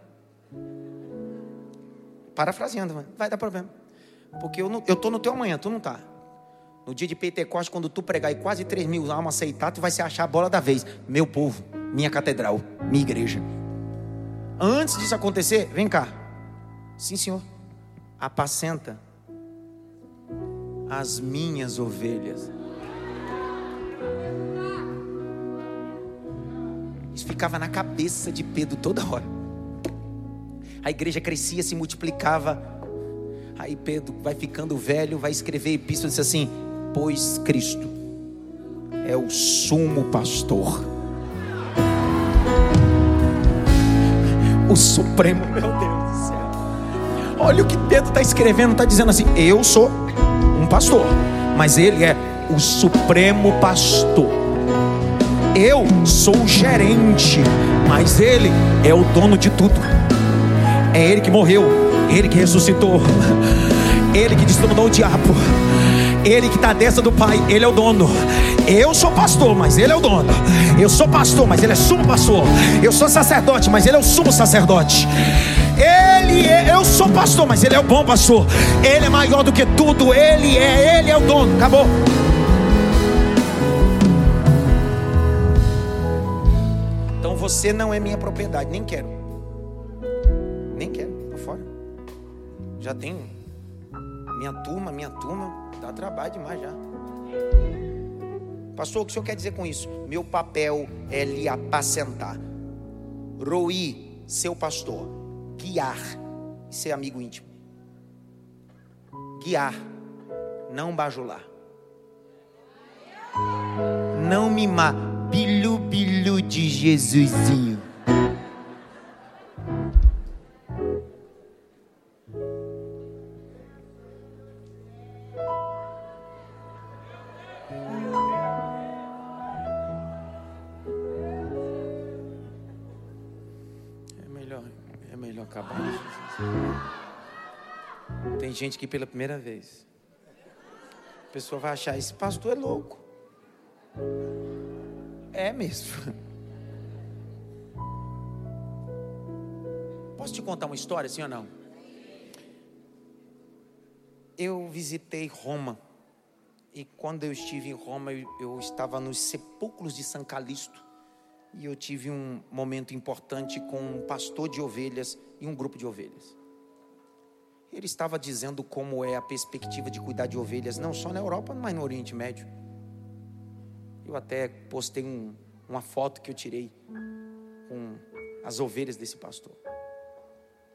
Parafraseando, vai dar problema. Porque eu, estou no teu amanhã, tu não está. No dia de Pentecostes, quando tu pregar e quase 3 mil almas aceitar, tu vai se achar a bola da vez. Meu povo, minha catedral, minha igreja. Antes disso acontecer, vem cá. Sim, senhor. Apacenta as minhas ovelhas. Isso ficava na cabeça de Pedro toda hora. A igreja crescia, se multiplicava. Aí Pedro vai ficando velho, vai escrever epístola, diz assim: Pois Cristo é o sumo pastor, o supremo, meu Deus do céu. Olha o que Pedro está escrevendo, está dizendo assim: Eu sou um pastor, mas ele é o supremo pastor. Eu sou o gerente, mas ele é o dono de tudo. É ele que morreu, ele que ressuscitou, ele que destronou o diabo. Ele que está dentro do Pai, Ele é o dono. Eu sou pastor, mas Ele é o dono. Eu sou pastor, mas Ele é sumo pastor. Eu sou sacerdote, mas Ele é o sumo sacerdote. Ele é, eu sou pastor, mas Ele é o bom pastor. Ele é maior do que tudo. Ele é, Ele é o dono. Acabou. Você não é minha propriedade, nem quero. Nem quero, tô fora. Já tenho minha turma, minha turma, dá trabalho demais já. Pastor, o que o senhor quer dizer com isso? Meu papel é lhe apacentar. Roi, seu pastor guiar e ser amigo íntimo. Guiar, não bajular. Não mimar, bilu bilu de Jesusinho. gente que pela primeira vez. A pessoa vai achar: esse pastor é louco. É mesmo. Posso te contar uma história, sim ou não? Eu visitei Roma. E quando eu estive em Roma, eu, eu estava nos sepulcros de São Calixto. E eu tive um momento importante com um pastor de ovelhas e um grupo de ovelhas. Ele estava dizendo como é a perspectiva de cuidar de ovelhas, não só na Europa, mas no Oriente Médio. Eu até postei um, uma foto que eu tirei com as ovelhas desse pastor.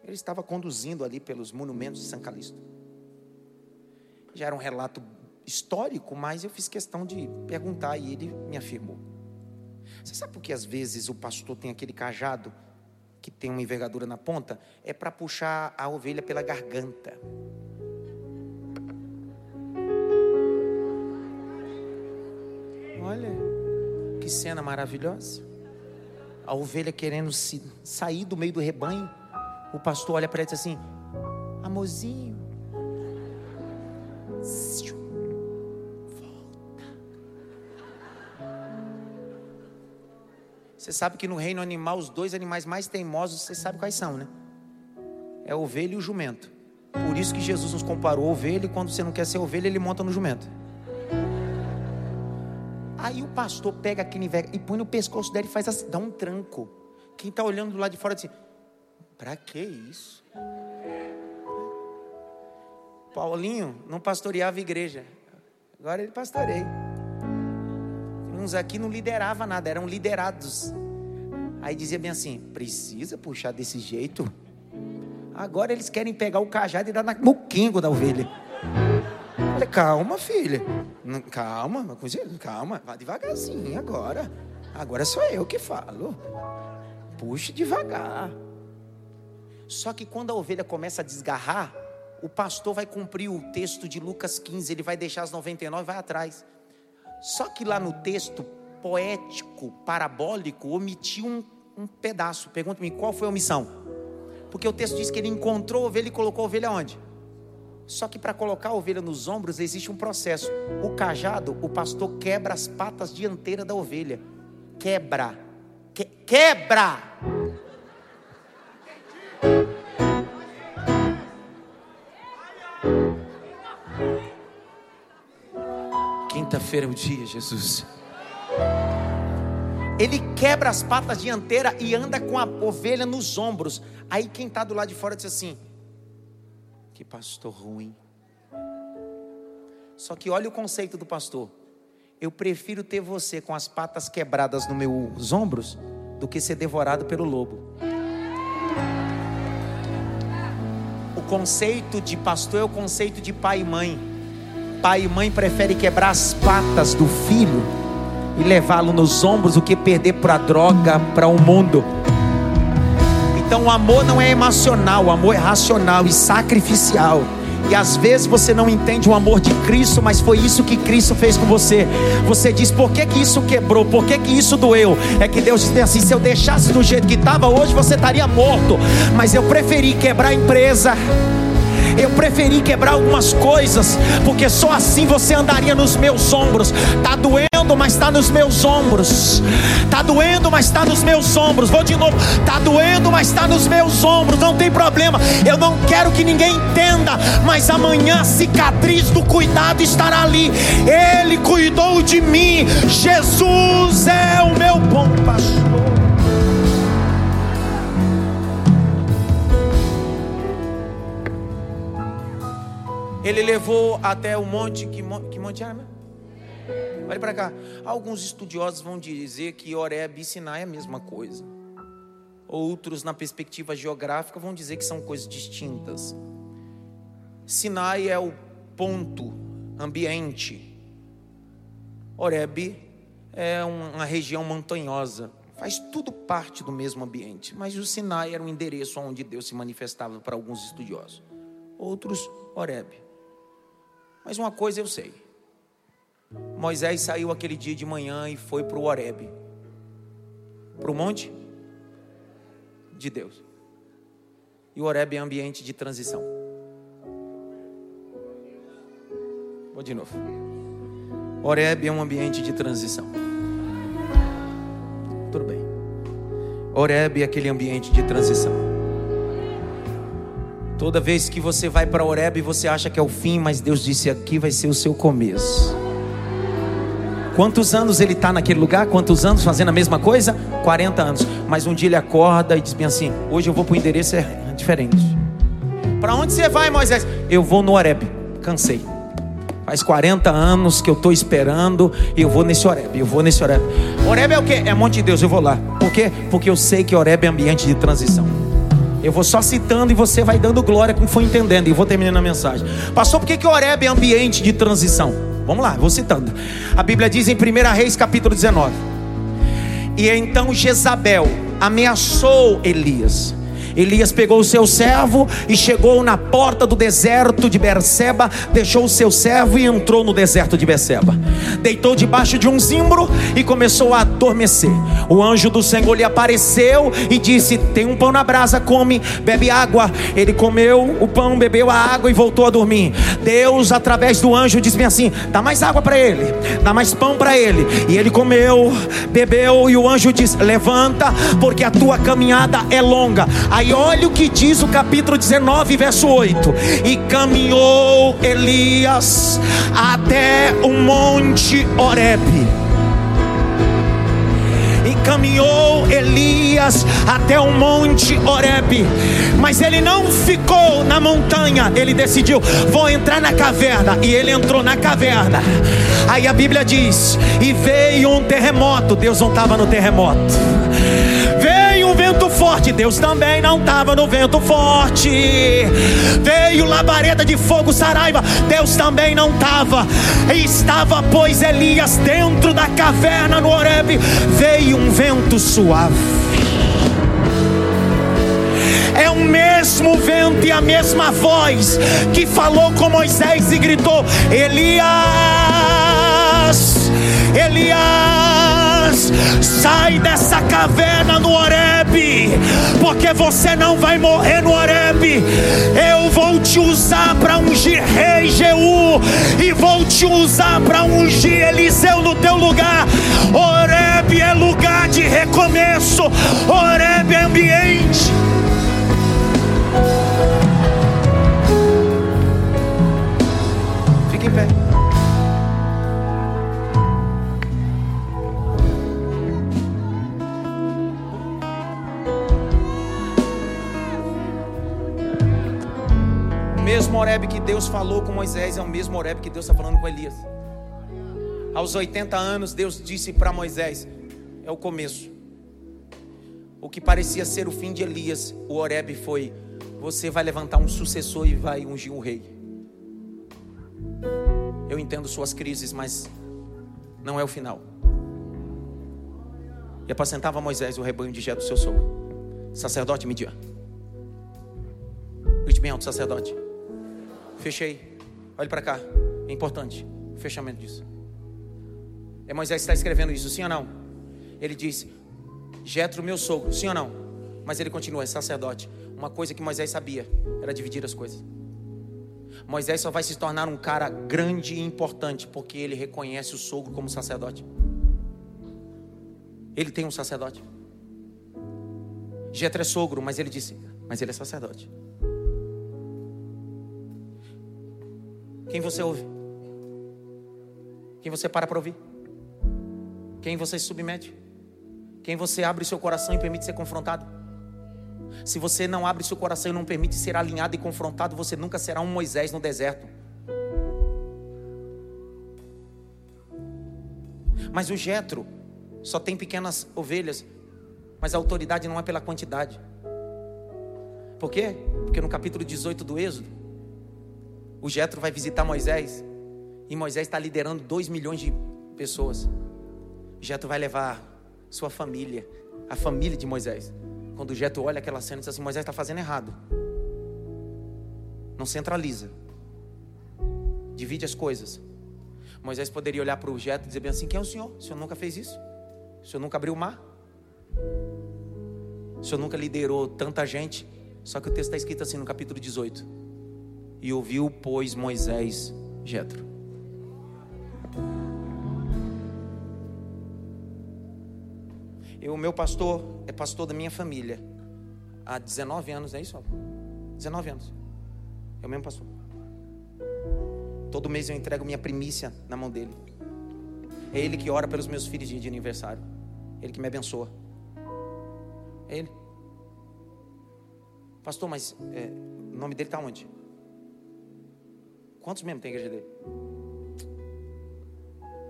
Ele estava conduzindo ali pelos monumentos de São Calixto. Já era um relato histórico, mas eu fiz questão de perguntar e ele me afirmou. Você sabe por que às vezes o pastor tem aquele cajado que tem uma envergadura na ponta, é para puxar a ovelha pela garganta. Olha, que cena maravilhosa. A ovelha querendo se sair do meio do rebanho. O pastor olha para ela e diz assim: Amorzinho, Você sabe que no reino animal, os dois animais mais teimosos, você sabe quais são, né? É a ovelha e o jumento. Por isso que Jesus nos comparou ovelha, e quando você não quer ser ovelha, ele monta no jumento. Aí o pastor pega aquele velho e põe no pescoço dele e faz assim, dá um tranco. Quem está olhando do lado de fora diz assim: para que isso? Paulinho não pastoreava a igreja, agora ele pastoreia. Uns aqui não liderava nada, eram liderados. Aí dizia bem assim: precisa puxar desse jeito? Agora eles querem pegar o cajado e dar no quingo da ovelha. Falei, calma, filha. Calma, calma, vá devagarzinho agora. Agora sou eu que falo. Puxe devagar. Só que quando a ovelha começa a desgarrar, o pastor vai cumprir o texto de Lucas 15, ele vai deixar as 99 e vai atrás. Só que lá no texto poético, parabólico, omitiu um, um pedaço. Pergunta-me qual foi a omissão? Porque o texto diz que ele encontrou a ovelha e colocou a ovelha onde? Só que para colocar a ovelha nos ombros existe um processo. O cajado, o pastor quebra as patas dianteiras da ovelha. Quebra. Que, quebra! Quinta-feira é o dia, Jesus. Ele quebra as patas dianteiras e anda com a ovelha nos ombros. Aí quem está do lado de fora diz assim: Que pastor ruim. Só que olha o conceito do pastor. Eu prefiro ter você com as patas quebradas nos meus ombros do que ser devorado pelo lobo. O conceito de pastor é o conceito de pai e mãe. Pai e mãe preferem quebrar as patas do filho e levá-lo nos ombros do que perder para a droga, para o mundo. Então o amor não é emocional, o amor é racional e sacrificial. E às vezes você não entende o amor de Cristo, mas foi isso que Cristo fez com você. Você diz: por que, que isso quebrou? Por que, que isso doeu? É que Deus diz assim: se eu deixasse do jeito que estava hoje, você estaria morto. Mas eu preferi quebrar a empresa eu preferi quebrar algumas coisas, porque só assim você andaria nos meus ombros. Tá doendo, mas está nos meus ombros. Tá doendo, mas está nos meus ombros. Vou de novo. Tá doendo, mas está nos meus ombros. Não tem problema. Eu não quero que ninguém entenda, mas amanhã a cicatriz do cuidado estará ali. Ele cuidou de mim. Jesus é o meu bom pastor. Ele levou até o monte, que, que monte era? Olha para cá. Alguns estudiosos vão dizer que Oreb e Sinai é a mesma coisa. Outros, na perspectiva geográfica, vão dizer que são coisas distintas. Sinai é o ponto, ambiente. Oreb é uma região montanhosa. Faz tudo parte do mesmo ambiente. Mas o Sinai era o endereço onde Deus se manifestava para alguns estudiosos. Outros, Oreb. Mas uma coisa eu sei. Moisés saiu aquele dia de manhã e foi para o Horebe. Para o monte de Deus. E o Horebe é ambiente de transição. Vou de novo. Horebe é um ambiente de transição. Tudo bem. Horebe é aquele ambiente de transição. Toda vez que você vai para Oreb, você acha que é o fim, mas Deus disse: aqui vai ser o seu começo. Quantos anos ele está naquele lugar? Quantos anos fazendo a mesma coisa? 40 anos. Mas um dia ele acorda e diz bem assim: hoje eu vou para o endereço é diferente. Para onde você vai, Moisés? Eu vou no Oreb. Cansei. Faz 40 anos que eu estou esperando e eu vou nesse Oreb. Eu vou nesse Oreb. Oreb é o quê? É monte de Deus. Eu vou lá. Por quê? Porque eu sei que Oreb é ambiente de transição. Eu vou só citando e você vai dando glória como foi entendendo. E vou terminando a mensagem. Pastor, por que, que Oreb é ambiente de transição? Vamos lá, vou citando. A Bíblia diz em 1 Reis capítulo 19. E então Jezabel ameaçou Elias Elias pegou o seu servo e chegou na porta do deserto de Berseba, deixou o seu servo e entrou no deserto de Berseba. Deitou debaixo de um zimbro e começou a adormecer. O anjo do Senhor lhe apareceu e disse: Tem um pão na brasa, come, bebe água. Ele comeu o pão, bebeu a água e voltou a dormir. Deus, através do anjo, disse bem assim: Dá mais água para ele, dá mais pão para ele. E ele comeu, bebeu, e o anjo disse: Levanta, porque a tua caminhada é longa. Aí olha o que diz o capítulo 19, verso 8: E caminhou Elias até o monte Horebe caminhou Elias até o monte Horebe, mas ele não ficou na montanha, ele decidiu: vou entrar na caverna, e ele entrou na caverna. Aí a Bíblia diz: e veio um terremoto, Deus não estava no terremoto forte, Deus também não estava no vento forte. Veio labareda de fogo, saraiva, Deus também não estava. Estava, pois, Elias dentro da caverna no Horebe. Veio um vento suave. É o mesmo vento e a mesma voz que falou com Moisés e gritou: Elias, Elias, Sai dessa caverna no Horebe, porque você não vai morrer no Horebe. Eu vou te usar para ungir rei Jeú e vou te usar para ungir Eliseu no teu lugar. Horebe é lugar de recomeço. Horebe é ambiente mesmo Oreb que Deus falou com Moisés é o mesmo Oreb que Deus está falando com Elias. Aos 80 anos, Deus disse para Moisés: é o começo. O que parecia ser o fim de Elias, o Oreb foi: você vai levantar um sucessor e vai ungir um rei. Eu entendo suas crises, mas não é o final. E apacentava Moisés o rebanho de Jé do seu sogro, sacerdote Midian. Grite bem alto, sacerdote. Fechei. Olhe para cá. É importante o fechamento disso. É Moisés que está escrevendo isso, sim ou não? Ele diz: Jetro, meu sogro, sim ou não? Mas ele continua, é sacerdote. Uma coisa que Moisés sabia era dividir as coisas. Moisés só vai se tornar um cara grande e importante porque ele reconhece o sogro como sacerdote. Ele tem um sacerdote. Jetro é sogro, mas ele disse, mas ele é sacerdote. Quem você ouve? Quem você para para ouvir? Quem você se submete? Quem você abre seu coração e permite ser confrontado? Se você não abre seu coração e não permite ser alinhado e confrontado, você nunca será um Moisés no deserto. Mas o Jetro só tem pequenas ovelhas, mas a autoridade não é pela quantidade. Por quê? Porque no capítulo 18 do Êxodo, o Jetro vai visitar Moisés e Moisés está liderando 2 milhões de pessoas. Jetro vai levar sua família, a família de Moisés. Quando o Jetro olha aquela cena, diz assim: Moisés está fazendo errado. Não centraliza. Divide as coisas. Moisés poderia olhar para o Jetro e dizer bem assim: Quem é o senhor? O senhor nunca fez isso? O senhor nunca abriu o mar? O senhor nunca liderou tanta gente? Só que o texto está escrito assim no capítulo 18. E ouviu, pois, Moisés Jetro. o meu pastor é pastor da minha família há 19 anos, é isso? 19 anos. É o mesmo pastor. Todo mês eu entrego minha primícia na mão dele. É ele que ora pelos meus filhos de aniversário. Ele que me abençoa. É ele. Pastor, mas é, o nome dele está onde? Quantos membros tem a igreja dele?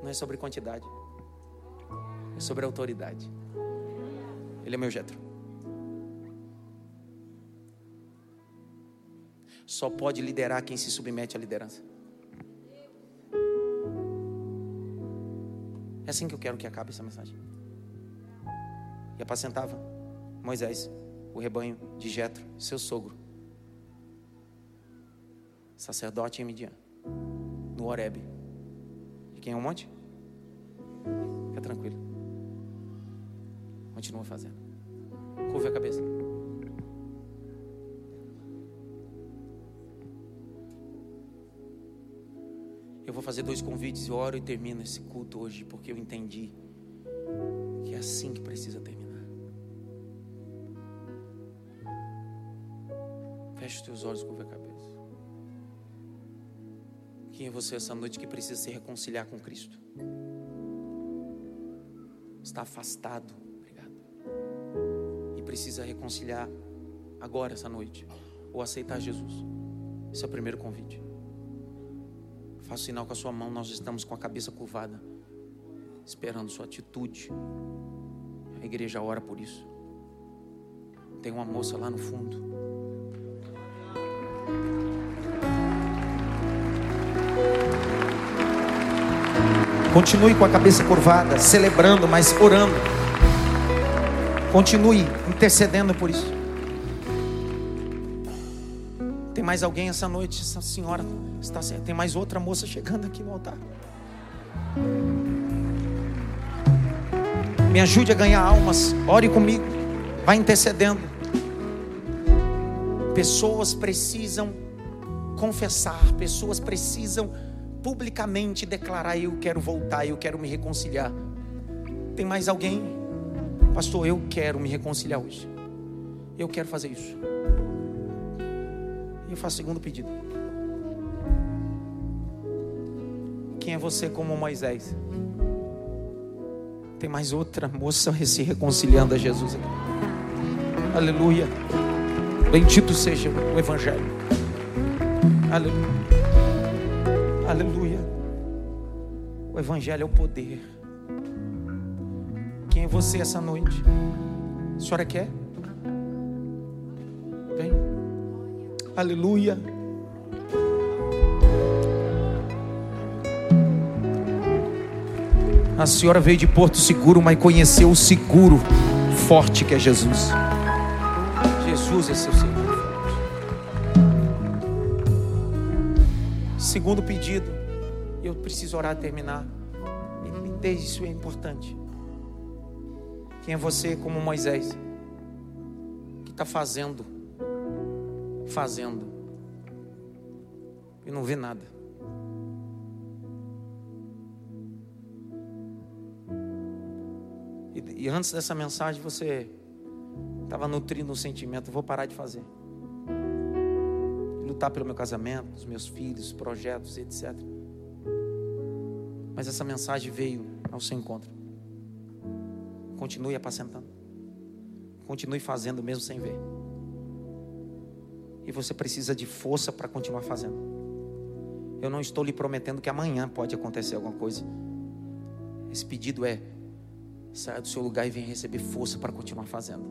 Não é sobre quantidade, é sobre autoridade. Ele é meu jetro. Só pode liderar quem se submete à liderança. É assim que eu quero que acabe essa mensagem. E apacentava Moisés o rebanho de Jetro, seu sogro, sacerdote em Midian, no Horebe. De quem é o monte? Fica tranquilo. Continua fazendo. Curva a cabeça. Eu vou fazer dois convites, eu oro e termino esse culto hoje, porque eu entendi que é assim que precisa terminar. Feche os teus olhos, curva a cabeça. Quem é você essa noite que precisa se reconciliar com Cristo? Está afastado precisa reconciliar agora, essa noite, ou aceitar Jesus. Esse é o primeiro convite. Faça sinal com a sua mão, nós estamos com a cabeça curvada, esperando sua atitude. A igreja ora por isso. Tem uma moça lá no fundo. Continue com a cabeça curvada, celebrando, mas orando. Continue intercedendo por isso. Tem mais alguém essa noite? Essa senhora está Tem mais outra moça chegando aqui no altar. Me ajude a ganhar almas. Ore comigo. Vai intercedendo. Pessoas precisam confessar. Pessoas precisam publicamente declarar: Eu quero voltar, eu quero me reconciliar. Tem mais alguém? Pastor, eu quero me reconciliar hoje. Eu quero fazer isso. E eu faço o segundo pedido. Quem é você como Moisés? Tem mais outra moça se reconciliando a Jesus aqui. Aleluia. Bendito seja o Evangelho. Aleluia. Aleluia. O Evangelho é o poder. Quem é você essa noite? A senhora quer? Vem. Aleluia. A senhora veio de Porto Seguro, mas conheceu o seguro forte que é Jesus. Jesus é seu seguro Segundo pedido, eu preciso orar a terminar. Dê isso é importante. Quem é você como Moisés? Que está fazendo, fazendo e não vê nada. E, e antes dessa mensagem você estava nutrindo um sentimento, vou parar de fazer. Lutar pelo meu casamento, os meus filhos, projetos, etc. Mas essa mensagem veio ao seu encontro. Continue apacentando. Continue fazendo mesmo sem ver. E você precisa de força para continuar fazendo. Eu não estou lhe prometendo que amanhã pode acontecer alguma coisa. Esse pedido é Saia do seu lugar e venha receber força para continuar fazendo.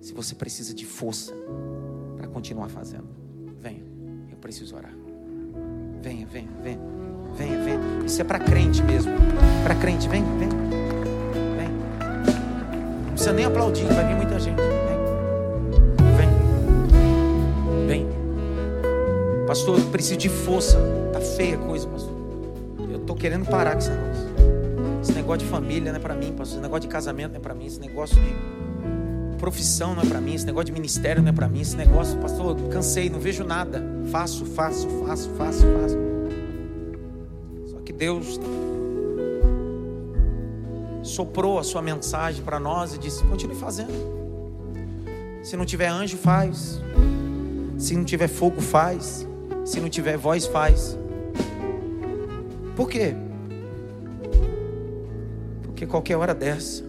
Se você precisa de força para continuar fazendo, venha. Eu preciso orar. Venha, venha, venha. Venha, venha. Isso é para crente mesmo. Para crente, vem, vem. Vem. Não precisa nem aplaudir, vai vir muita gente. Vem. Vem. Vem. Pastor, eu preciso de força. Tá feia a coisa, pastor. Eu tô querendo parar com esse negócio. Esse negócio de família não é para mim, pastor. Esse negócio de casamento não é para mim. Esse negócio de profissão não é para mim. Esse negócio de ministério não é para mim. Esse negócio, pastor, cansei, não vejo nada. Faço, faço, faço, faço, faço. Só que Deus soprou a sua mensagem para nós e disse: continue fazendo. Se não tiver anjo, faz. Se não tiver fogo, faz. Se não tiver voz, faz. Por quê? Porque qualquer hora dessa,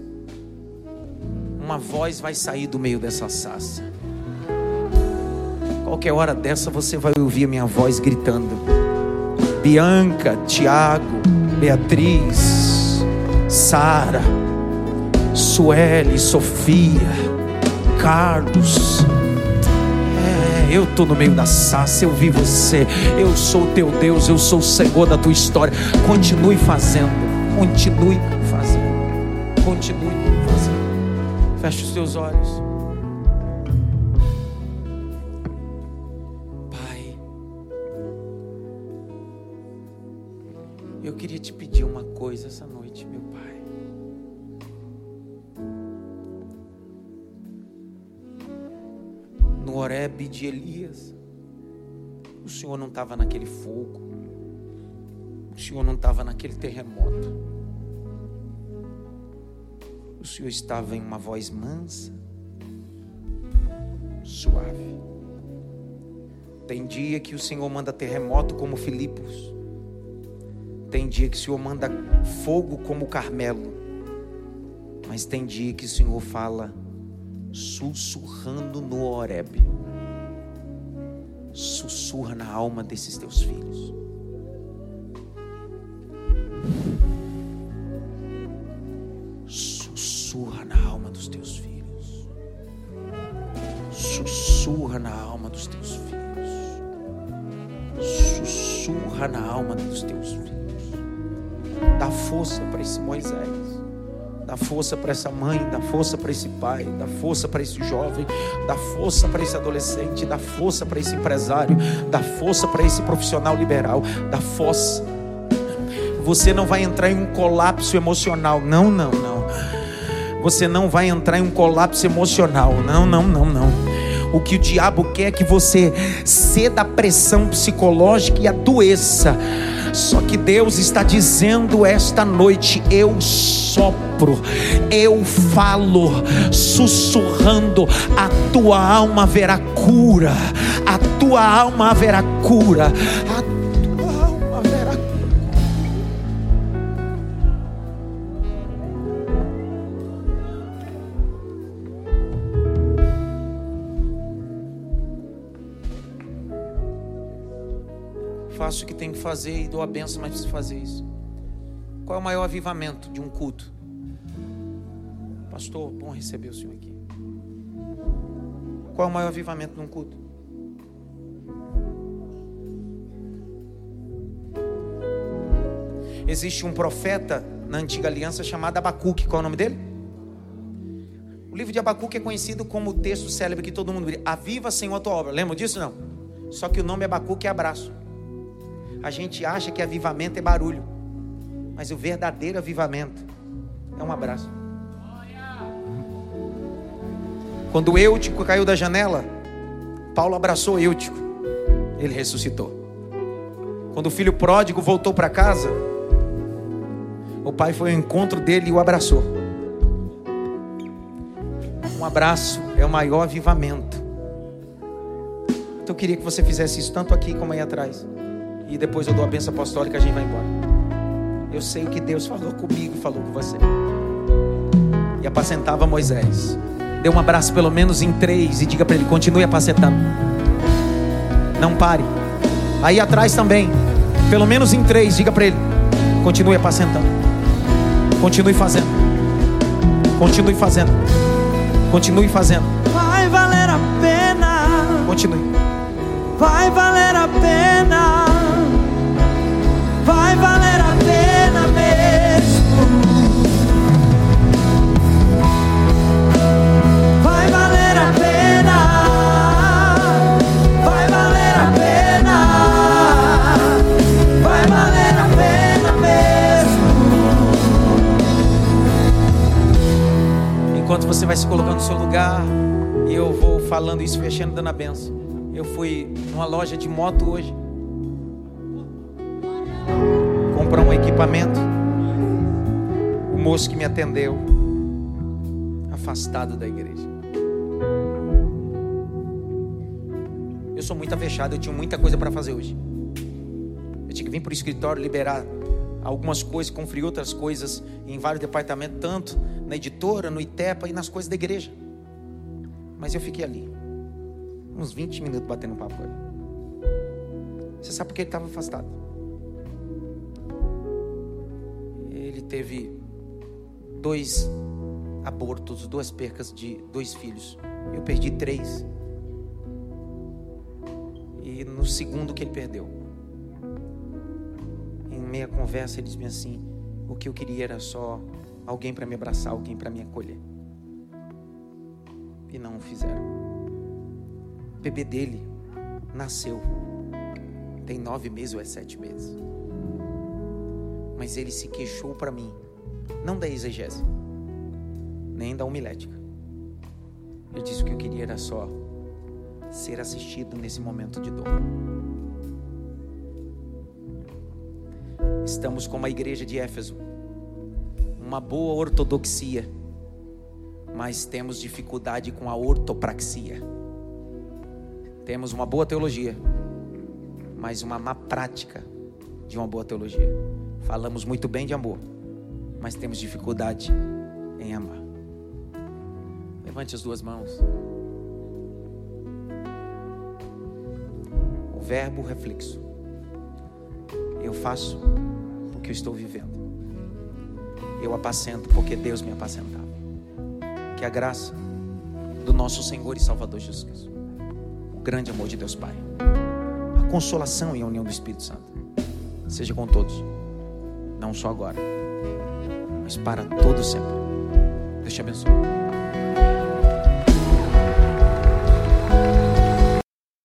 uma voz vai sair do meio dessa sassa. Qualquer hora dessa você vai ouvir a minha voz gritando: Bianca, Tiago, Beatriz, Sara, Sueli, Sofia, Carlos. É, eu estou no meio da sassa, eu vi você, eu sou teu Deus, eu sou o Senhor da tua história. Continue fazendo, continue Continue fazendo. Feche os teus olhos. Pai, eu queria te pedir uma coisa essa noite, meu Pai. No Horebe de Elias, o Senhor não estava naquele fogo, o Senhor não estava naquele terremoto o Senhor estava em uma voz mansa, suave. Tem dia que o Senhor manda terremoto como Filipos. Tem dia que o Senhor manda fogo como Carmelo. Mas tem dia que o Senhor fala sussurrando no Horebe. Sussurra na alma desses teus filhos. Sussurra na alma dos teus filhos. Sussurra na alma dos teus filhos. Sussurra na alma dos teus filhos. Dá força para esse Moisés. Dá força para essa mãe, dá força para esse pai, dá força para esse jovem, dá força para esse adolescente, dá força para esse empresário, dá força para esse profissional liberal, dá força. Você não vai entrar em um colapso emocional, não, não, não você não vai entrar em um colapso emocional. Não, não, não, não. O que o diabo quer é que você ceda à pressão psicológica e adoeça. Só que Deus está dizendo esta noite: eu sopro, eu falo, sussurrando, a tua alma verá cura, a tua alma verá cura, a Faço o que tenho que fazer e dou a benção, mas preciso fazer isso. Qual é o maior avivamento de um culto? Pastor, bom receber o senhor aqui. Qual é o maior avivamento de um culto? Existe um profeta na antiga aliança chamado Abacuque. Qual é o nome dele? O livro de Abacuque é conhecido como o texto célebre que todo mundo diz: Aviva, Senhor, a tua obra. Lembra disso? Não. Só que o nome Abacuque é abraço. A gente acha que avivamento é barulho, mas o verdadeiro avivamento é um abraço. Quando Eutico caiu da janela, Paulo abraçou Eutico, ele ressuscitou. Quando o filho pródigo voltou para casa, o pai foi ao encontro dele e o abraçou. Um abraço é o maior avivamento. Então eu queria que você fizesse isso tanto aqui como aí atrás. E depois eu dou a benção apostólica e a gente vai embora. Eu sei que Deus falou comigo e falou com você. E apacentava Moisés. Dê um abraço pelo menos em três e diga para ele: continue apacentando. Não pare. Aí atrás também. Pelo menos em três, diga para ele: continue apacentando. Continue fazendo. Continue fazendo. Continue fazendo. Vai valer a pena. Continue. Vai valer a pena. Vai valer a pena mesmo. Vai valer a pena. Vai valer a pena. Vai valer a pena mesmo. Enquanto você vai se colocando no seu lugar, eu vou falando isso, fechando, dando a benção. Eu fui numa loja de moto hoje. Comprar um equipamento. O moço que me atendeu, afastado da igreja. Eu sou muito avexado, eu tinha muita coisa para fazer hoje. Eu tinha que vir para o escritório liberar algumas coisas, conferir outras coisas em vários departamentos, tanto na editora, no ITEPA e nas coisas da igreja. Mas eu fiquei ali, uns 20 minutos batendo papo com ele. Você sabe por que ele estava afastado? Teve dois abortos, duas percas de dois filhos. Eu perdi três. E no segundo que ele perdeu, em meia conversa, ele disse assim: o que eu queria era só alguém para me abraçar, alguém para me acolher. E não o fizeram. O bebê dele nasceu, tem nove meses ou é sete meses. Mas ele se queixou para mim, não da exegese, nem da homilética. Ele disse que eu queria era só ser assistido nesse momento de dor. Estamos como a igreja de Éfeso, uma boa ortodoxia, mas temos dificuldade com a ortopraxia. Temos uma boa teologia, mas uma má prática de uma boa teologia. Falamos muito bem de amor, mas temos dificuldade em amar. Levante as duas mãos. O verbo reflexo. Eu faço porque eu estou vivendo. Eu apacento porque Deus me apacentava. Que a graça do nosso Senhor e Salvador Jesus Cristo, o grande amor de Deus Pai, a consolação e a união do Espírito Santo, seja com todos, não só agora, mas para todo sempre. Deus te abençoe.